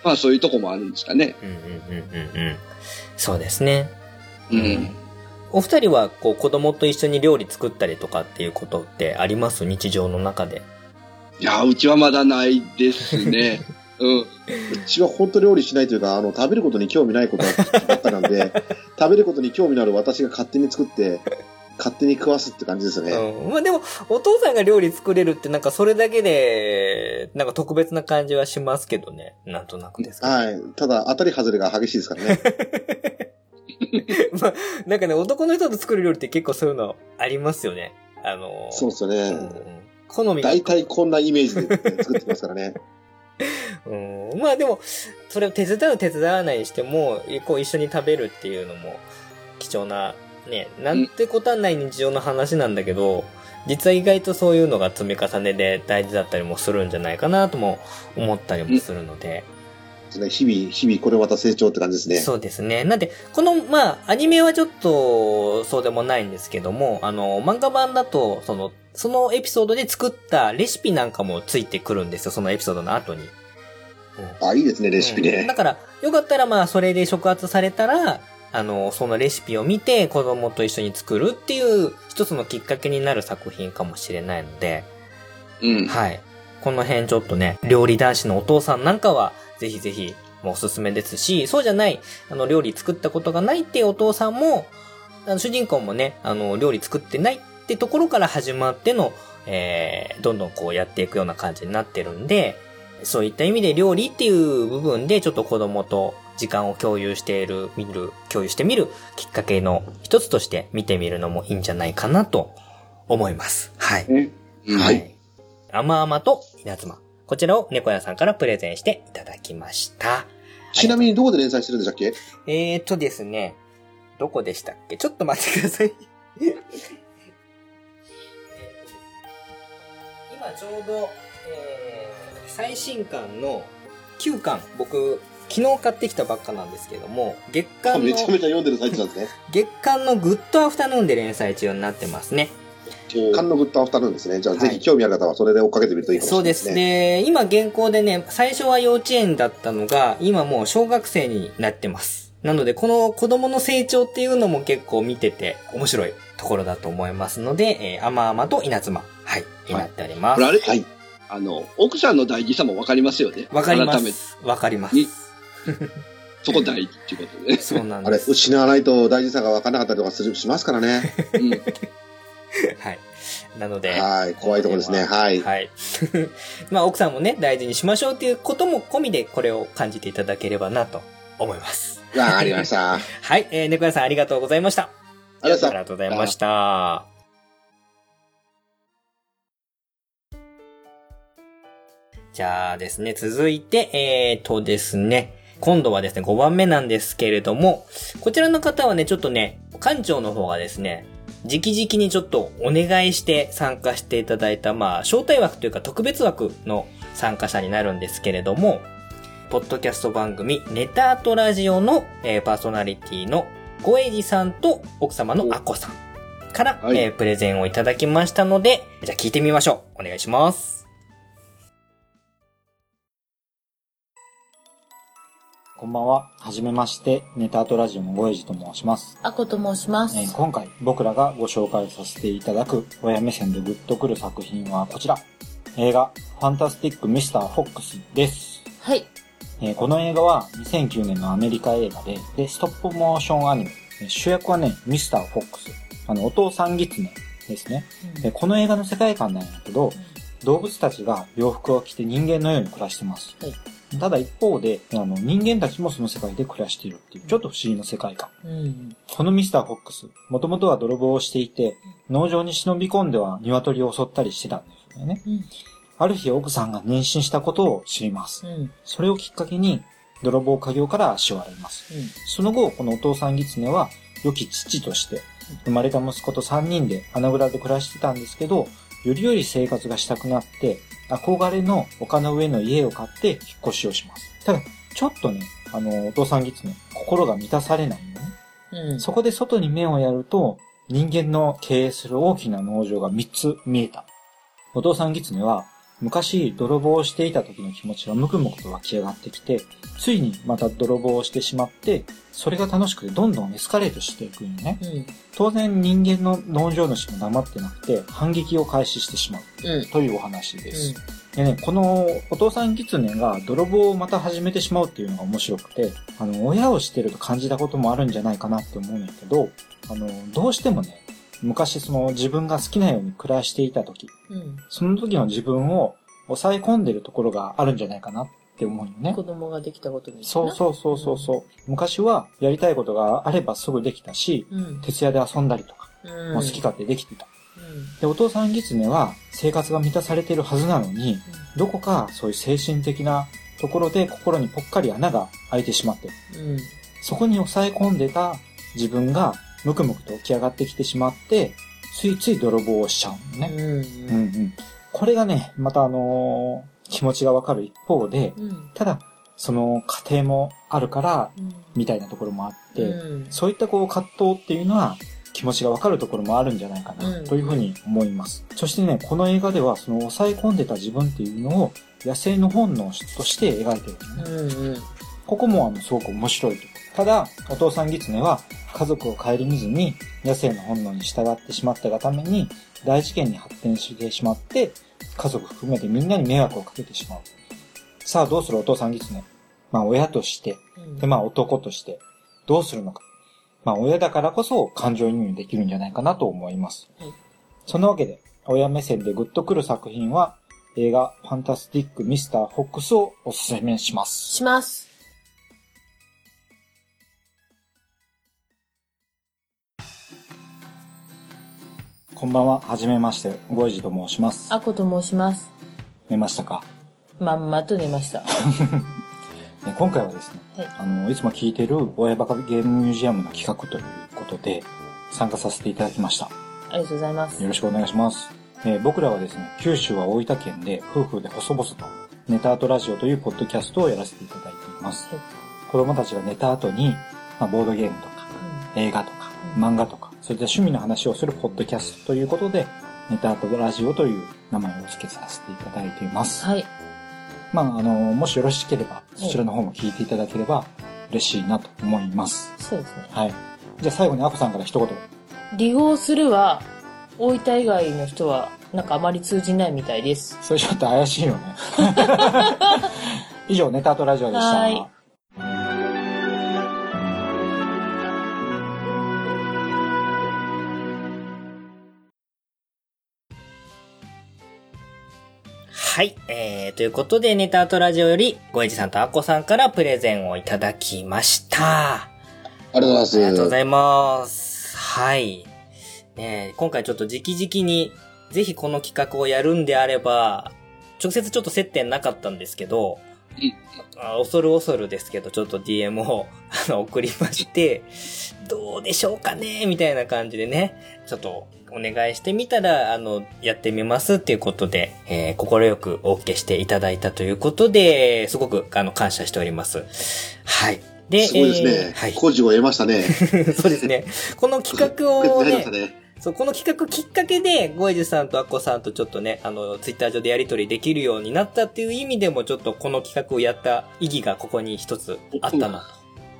まあそういうとこもあるんですかね。うんうんうんうんうん。そうですね。うん。お二人はこう子供と一緒に料理作ったりとかっていうことってあります？日常の中で。いや、うちはまだないですね。(laughs) うん。うちは本当料理しないというか、あの、食べることに興味ないことばっかなんで、(laughs) 食べることに興味のある私が勝手に作って、勝手に食わすって感じですね。うん。まあでも、お父さんが料理作れるってなんかそれだけで、なんか特別な感じはしますけどね。なんとなくですはい。ただ、当たり外れが激しいですからね。(laughs) まあ、なんかね、男の人と作る料理って結構そういうのありますよね。あのー、そうですよね。うん、好み大体こんなイメージで作ってますからね。(laughs) うん、まあでも、それを手伝う手伝わないにしても、こう一緒に食べるっていうのも貴重なね、なんてことはない日常の話なんだけど、実は意外とそういうのが積み重ねで大事だったりもするんじゃないかなとも思ったりもするので。ね、日々、日々これまた成長って感じですね。そうですね。なんで、この、まあ、アニメはちょっと、そうでもないんですけども、あの、漫画版だと、その、そのエピソードで作ったレシピなんかもついてくるんですよ、そのエピソードの後に。うん、あ、いいですね、レシピね。うん、だから、よかったらまあ、それで触発されたら、あの、そのレシピを見て子供と一緒に作るっていう一つのきっかけになる作品かもしれないので、うん。はい。この辺ちょっとね、料理男子のお父さんなんかは、ぜひぜひ、もうおすすめですし、そうじゃない、あの、料理作ったことがないっていうお父さんも、あの、主人公もね、あの、料理作ってないってところから始まっての、えー、どんどんこうやっていくような感じになってるんで、そういった意味で料理っていう部分でちょっと子供と時間を共有している、見る、共有してみるきっかけの一つとして見てみるのもいいんじゃないかなと思います。はい。はい。あまあまと稲妻。こちらを猫屋さんからプレゼンしていただきました。ちなみにどこで連載してるんでしたっけ？えーとですね、どこでしたっけ？ちょっと待ってください。今ちょうど、えー、最新刊の9巻、僕、昨日買ってきたばっかなんですけども、月刊の、(laughs) めちゃめちゃ読んでる最中なんですね。月刊のグッドアフタヌーンで連載中になってますね。月刊のグッドアフタヌーンですね。じゃあ、ぜひ興味ある方はそれで追っかけてみるといいかもしれないですね。そうですね。今現行でね、最初は幼稚園だったのが、今もう小学生になってます。なので、この子供の成長っていうのも結構見てて面白いところだと思いますので、えー、甘々と稲妻、はい、になっております。はい、はい。あの、奥さんの大事さもわかりますよね。わかります。わかります。(laughs) そこ大事っていうことでね。そうなんです。あれ、失わないと大事さが分からなかったりとかするしますからね。うん。はい。なので。はい。怖いところですね。はい。はい。(laughs) まあ、奥さんもね、大事にしましょうっていうことも込みで、これを感じていただければなと思います。わかりました。(laughs) はい。えー、猫屋さんありがとうございました。ありがとうございました。じゃあですね、続いて、えーとですね、今度はですね、5番目なんですけれども、こちらの方はね、ちょっとね、館長の方がですね、直々にちょっとお願いして参加していただいた、まあ、招待枠というか特別枠の参加者になるんですけれども、ポッドキャスト番組、ネタートラジオの、えー、パーソナリティのごえじさんと奥様のあこさんから、はい、えー、プレゼンをいただきましたので、じゃあ聞いてみましょう。お願いします。こんばんは。はじめまして、ネタアートラジオのごえじと申します。あこと申します、えー、今回僕らがご紹介させていただく親目線でグッとくる作品はこちら。映画、ファンタスティック・ミスター・フォックスです。はい。えー、この映画は2009年のアメリカ映画で、で、ストップモーションアニメ。主役はね、ミスター・フォックス。あの、お父さんギツネですね、うん、で。この映画の世界観なんやけど、うん、動物たちが洋服を着て人間のように暮らしてます。はいただ一方で、あの、人間たちもその世界で暮らしているっていう、ちょっと不思議な世界観。うん、このミスター・フォックス、もともとは泥棒をしていて、農場に忍び込んでは鶏を襲ったりしてたんですよね。うん、ある日奥さんが妊娠したことを知ります。うん、それをきっかけに、泥棒家業から足を洗います。その後、このお父さん狐は、良き父として、生まれた息子と3人で穴蔵で暮らしてたんですけど、よりより生活がしたくなって、憧れの丘の上の家を買って引っ越しをします。ただ、ちょっとね、あの、お父さんギツネ、心が満たされないんだね。うん、そこで外に目をやると、人間の経営する大きな農場が3つ見えた。お父さんギツネは、昔泥棒をしていた時の気持ちがムクムクと湧き上がってきて、ついにまた泥棒をしてしまって、それが楽しくてどんどんエスカレートしていくんよね。うん、当然人間の農場主も黙ってなくて反撃を開始してしまう。うん、というお話です。うん、でね、このお父さんキツネが泥棒をまた始めてしまうっていうのが面白くて、あの、親をしてると感じたこともあるんじゃないかなって思うんだけど、あの、どうしてもね、昔その自分が好きなように暮らしていた時、うん、その時の自分を抑え込んでるところがあるんじゃないかなって思うよね。子供ができたことにそうそうそうそうそう、ん、昔はやりたいことがあればすぐできたし、うん、徹夜で遊んだりとか、もう好き勝手できてた。で、お父さん狐は生活が満たされてるはずなのに、どこかそういう精神的なところで心にぽっかり穴が開いてしまってる。そこに抑え込んでた自分がムクムクと起き上がってきてしまって、ついつい泥棒をしちゃうのね。うんうん、これがね、またあのー、気持ちがわかる一方で、うん、ただ、その過程もあるから、みたいなところもあって、うん、そういったこう葛藤っていうのは、気持ちがわかるところもあるんじゃないかな、というふうに思います。そしてね、この映画では、その抑え込んでた自分っていうのを、野生の本能として描いてるね。うんうん、ここもあの、すごく面白いとただ、お父さん狐は家族を顧みずに野生の本能に従ってしまったがために大事件に発展してしまって家族含めてみんなに迷惑をかけてしまう。さあどうする？お父さん狐まあ親として、でまあ男としてどうするのか。まあ親だからこそ感情移入できるんじゃないかなと思います。そのわけで親目線でグッとくる作品は映画ファンタスティックミスターフォックスをおすすめします。します。こんばんは。はじめまして。ごいじと申します。あこと申します。寝ましたか？まんまと寝ました。(laughs) 今回はですね、はい、あの、いつも聞いてる親バカゲームミュージアムの企画ということで、参加させていただきました。ありがとうございます。よろしくお願いします。えー、僕らはですね、九州は大分県で夫婦で細々とネタアートラジオというポッドキャストをやらせていただいています。はい、子供たちが寝た後に、まあ、ボードゲームとか、うん、映画とか、うん、漫画とか、そういった趣味の話をするポッドキャストということで、ネタアートラジオという名前を付けさせていただいています。はい。まあ、あの、もしよろしければ、そちらの方も聞いていただければ嬉しいなと思います。そうですね。はい。じゃあ最後にアコさんから一言。利用するは、大分以外の人は、なんかあまり通じないみたいです。それちょっと怪しいよね。(laughs) 以上、ネタアートラジオでした。はい。はい。えー、ということで、ネタアートラジオより、ごえじさんとあこさんからプレゼンをいただきました。ありがとうございます。ありがとうございます。はい。ね今回ちょっと直々に、ぜひこの企画をやるんであれば、直接ちょっと接点なかったんですけど、あ恐る恐るですけど、ちょっと DM をあの送りまして、どうでしょうかねみたいな感じでね、ちょっとお願いしてみたら、あの、やってみますっていうことで、えー、心く OK していただいたということで、すごく、あの、感謝しております。はい。で、すごいですね。えー、はい。工事を得ましたね。(laughs) そうですね。この企画をね、ねそう、この企画きっかけで、ゴエジさんとアッコさんとちょっとね、あの、ツイッター上でやりとりできるようになったっていう意味でも、ちょっとこの企画をやった意義がここに一つあったな、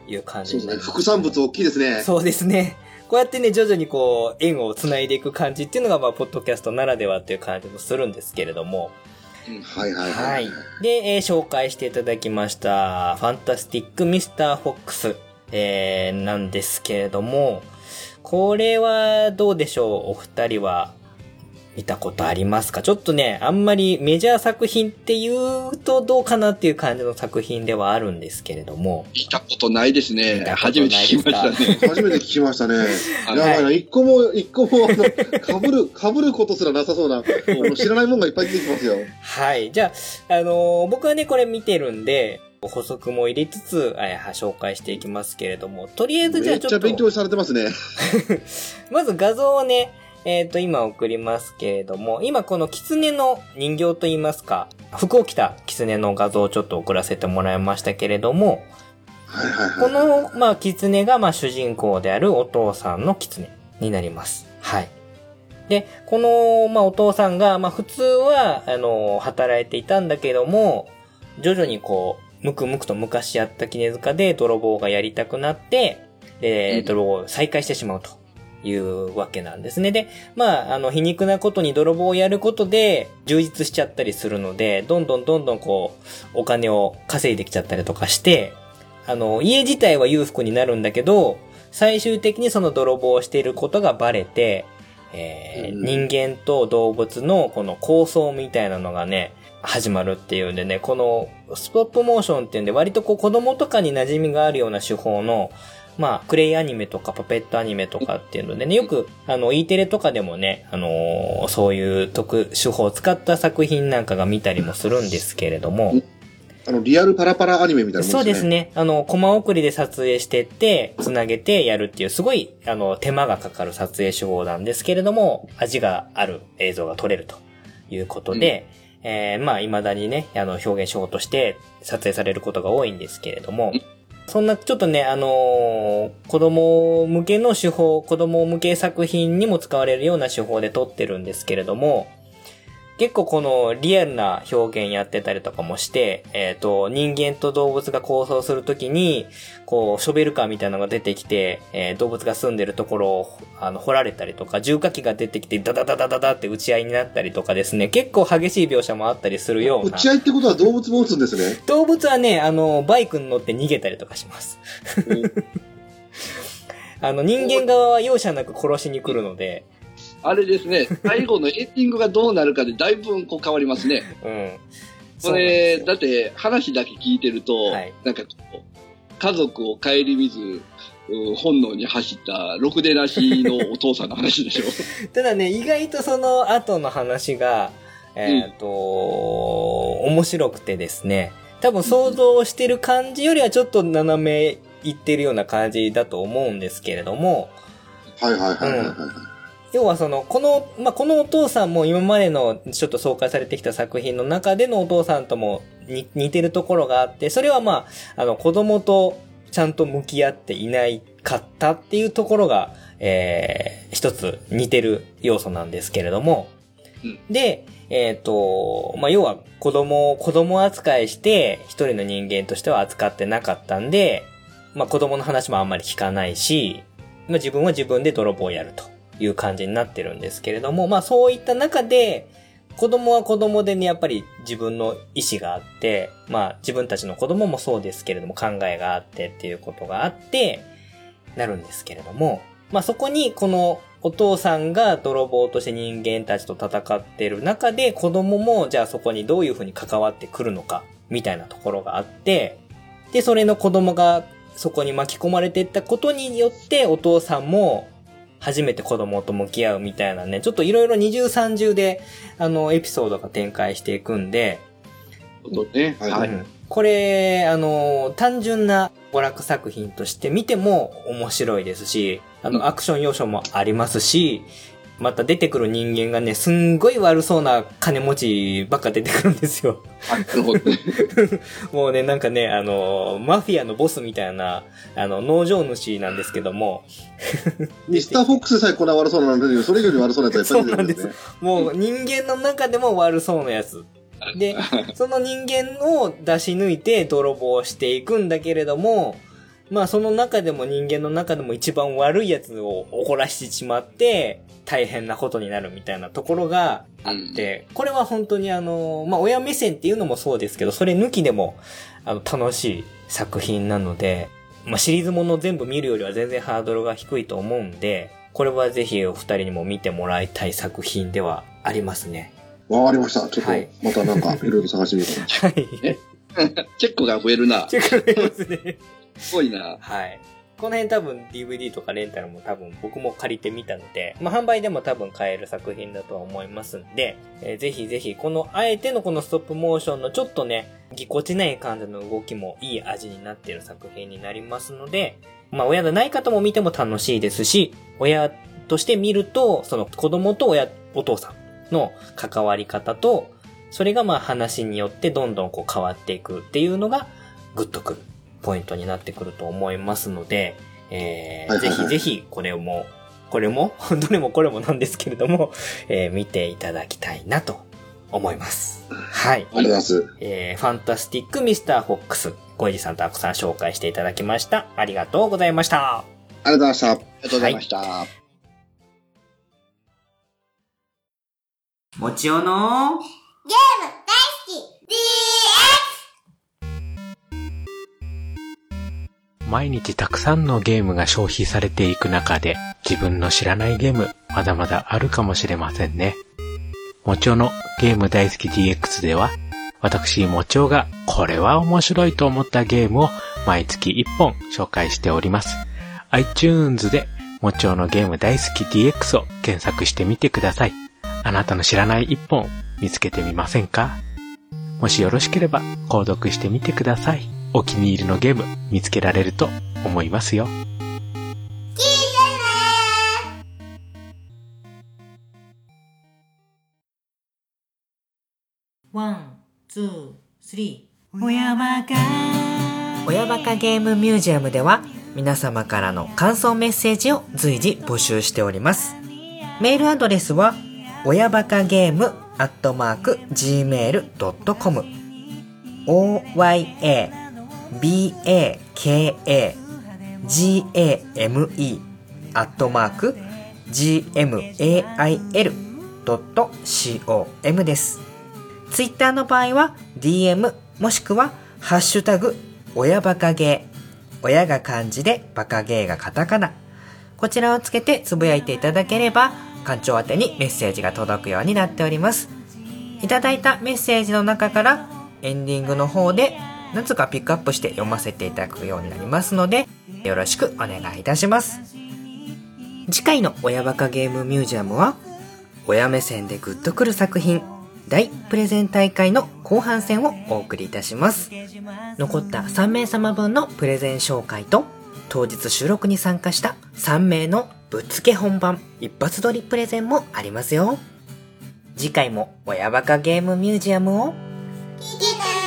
という感じですね。副産物大きいですね。そうですね。こうやってね、徐々にこう、縁を繋いでいく感じっていうのが、まあ、ポッドキャストならではっていう感じもするんですけれども。はいはいはい。はい。で、えー、紹介していただきました、ファンタスティック・ミスター・フォックス、えー、なんですけれども、これはどうでしょうお二人は見たことありますか？ちょっとね、あんまりメジャー作品って言うとどうかなっていう感じの作品ではあるんですけれども。見たことないですね。初めて聞きましたね。初めて聞きましたね。(laughs) やばいな、一個も、一個も、あの、被る、被ることすらなさそうな、知らないもんがいっぱい出てきますよ。はい。じゃあ、あのー、僕はね、これ見てるんで、補足も入れつつ、えー、紹介していきますけれども、とりあえずじゃあちょっと。めっちゃ勉強されてますね。(laughs) まず画像をね、えっ、ー、と、今送りますけれども、今この狐の人形といいますか、服を着た狐の画像をちょっと送らせてもらいましたけれども、この、まあ、狐が、まあ、主人公であるお父さんの狐になります。はい。で、この、まあ、お父さんが、まあ、普通は、あの、働いていたんだけども、徐々にこう、むくむくと昔やった絹塚で泥棒がやりたくなって、で、泥棒を再開してしまうと。いうわけなんですね。で、まあ、あの、皮肉なことに泥棒をやることで充実しちゃったりするので、どんどんどんどんこう、お金を稼いできちゃったりとかして、あの、家自体は裕福になるんだけど、最終的にその泥棒をしていることがバレて、えー、人間と動物のこの構想みたいなのがね、始まるっていうんでね、このストップモーションっていうんで割とこう子供とかに馴染みがあるような手法のまあ、クレイアニメとかパペットアニメとかっていうのでね、よく、あの、E テレとかでもね、あのー、そういう特、手法を使った作品なんかが見たりもするんですけれども、あの、リアルパラパラアニメみたいな、ね、そうですね。あの、コマ送りで撮影してって、つなげてやるっていう、すごい、あの、手間がかかる撮影手法なんですけれども、味がある映像が撮れるということで、うん、えー、まあ、未だにね、あの、表現手法として撮影されることが多いんですけれども、そんなちょっとね、あのー、子供向けの手法、子供向け作品にも使われるような手法で撮ってるんですけれども、結構このリアルな表現やってたりとかもして、えっ、ー、と、人間と動物が構想するときに、こう、ショベルカーみたいなのが出てきて、えー、動物が住んでるところを、あの、掘られたりとか、重火器が出てきて、ダダダダダダって打ち合いになったりとかですね、結構激しい描写もあったりするような。打ち合いってことは動物も撃つんですね。動物はね、あの、バイクに乗って逃げたりとかします。(laughs) あの、人間側は容赦なく殺しに来るので、あれですね、最後のエンディングがどうなるかでだいぶこう変わりますね。うん。これ、だって話だけ聞いてると、はい、なんか家族を顧みず、本能に走ったろくでなしのお父さんの話でしょ。(laughs) ただね、意外とその後の話が、えっ、ー、と、うん、面白くてですね、多分想像してる感じよりはちょっと斜めいってるような感じだと思うんですけれども、はいはいはいはい、はい、うん要はその、この、まあ、このお父さんも今までのちょっと紹介されてきた作品の中でのお父さんとも似てるところがあって、それはまあ、あの、子供とちゃんと向き合っていないかったっていうところが、えー、一つ似てる要素なんですけれども、うん、で、えっ、ー、と、まあ、要は子供を子供扱いして一人の人間としては扱ってなかったんで、まあ、子供の話もあんまり聞かないし、まあ、自分は自分で泥棒をやると。いう感じになってるんですけれども、まあそういった中で、子供は子供でね、やっぱり自分の意思があって、まあ自分たちの子供もそうですけれども考えがあってっていうことがあって、なるんですけれども、まあそこにこのお父さんが泥棒として人間たちと戦ってる中で子供もじゃあそこにどういうふうに関わってくるのかみたいなところがあって、で、それの子供がそこに巻き込まれていったことによってお父さんも初めて子供と向き合うみたいなね、ちょっといろいろ二重三重で、あの、エピソードが展開していくんで、ね、はい、うん。これ、あの、単純な娯楽作品として見ても面白いですし、あの、アクション要素もありますし、また出てくる人間がね、すんごい悪そうな金持ちばっか出てくるんですよ。(laughs) もうね、なんかね、あの、マフィアのボスみたいな、あの、農場主なんですけども。ミスターフォックスさえこんな悪そうなんだけど、それ以上に悪そうなやつやっぱり、ね、そうなんです。もう人間の中でも悪そうなやつ。で、その人間を出し抜いて泥棒していくんだけれども、まあその中でも人間の中でも一番悪いやつを怒らしてしまって、大変なことになるみたいなところがあって、これは本当にあの、まあ親目線っていうのもそうですけど、それ抜きでも、あの、楽しい作品なので、まあシリーズもの全部見るよりは全然ハードルが低いと思うんで、これはぜひお二人にも見てもらいたい作品ではありますね。わかりました。ちょっと、またなんか、いろいろ探してみようかな。はい。(laughs) チェックが増えるな。(laughs) チェックが増えますね。(laughs) すごいな。はい。この辺多分 DVD とかレンタルも多分僕も借りてみたので、まあ販売でも多分買える作品だとは思いますんで、えー、ぜひぜひこのあえてのこのストップモーションのちょっとね、ぎこちない感じの動きもいい味になっている作品になりますので、まあ親がない方も見ても楽しいですし、親として見ると、その子供と親、お父さんの関わり方と、それがまあ話によってどんどんこう変わっていくっていうのがグッとくる。ポイントになってくると思いますので、えー、ぜひぜひこれも、これも、(laughs) どれもこれもなんですけれども、えー、見ていただきたいなと思います。はい。ありがとうございます。えー、ファンタスティックミスターフォックス、小石さんとアクさん紹介していただきました。ありがとうございました。ありがとうございました。ありがとうございました。はいもちおのゲーム大好き毎日たくさんのゲームが消費されていく中で、自分の知らないゲーム、まだまだあるかもしれませんね。もちおのゲーム大好き DX では、私、もちおがこれは面白いと思ったゲームを毎月1本紹介しております。iTunes でもちおのゲーム大好き DX を検索してみてください。あなたの知らない1本見つけてみませんか？もしよろしければ購読してみてください。お気に入りのゲーム見つけられると思いますよ。One, two three。親バカ。親バカゲームミュージアムでは皆様からの感想メッセージを随時募集しております。メールアドレスは親バカゲームアットマーク gmail.com oya b-a-k-a-g-a-m-e アットマーク gmail.com です。ツイッターの場合は DM もしくはハッシュタグ親バカゲー親が漢字でバカゲーがカタカナこちらをつけてつぶやいていただければ館長宛てにメッセージが届くようになっております。いただいたメッセージの中からエンディングの方で何つかピックアップして読ませていただくようになりますので、よろしくお願いいたします。次回の親バカゲームミュージアムは、親目線でグッとくる作品、大プレゼン大会の後半戦をお送りいたします。残った3名様分のプレゼン紹介と、当日収録に参加した3名のぶっつけ本番一発撮りプレゼンもありますよ。次回も親バカゲームミュージアムを聞いてね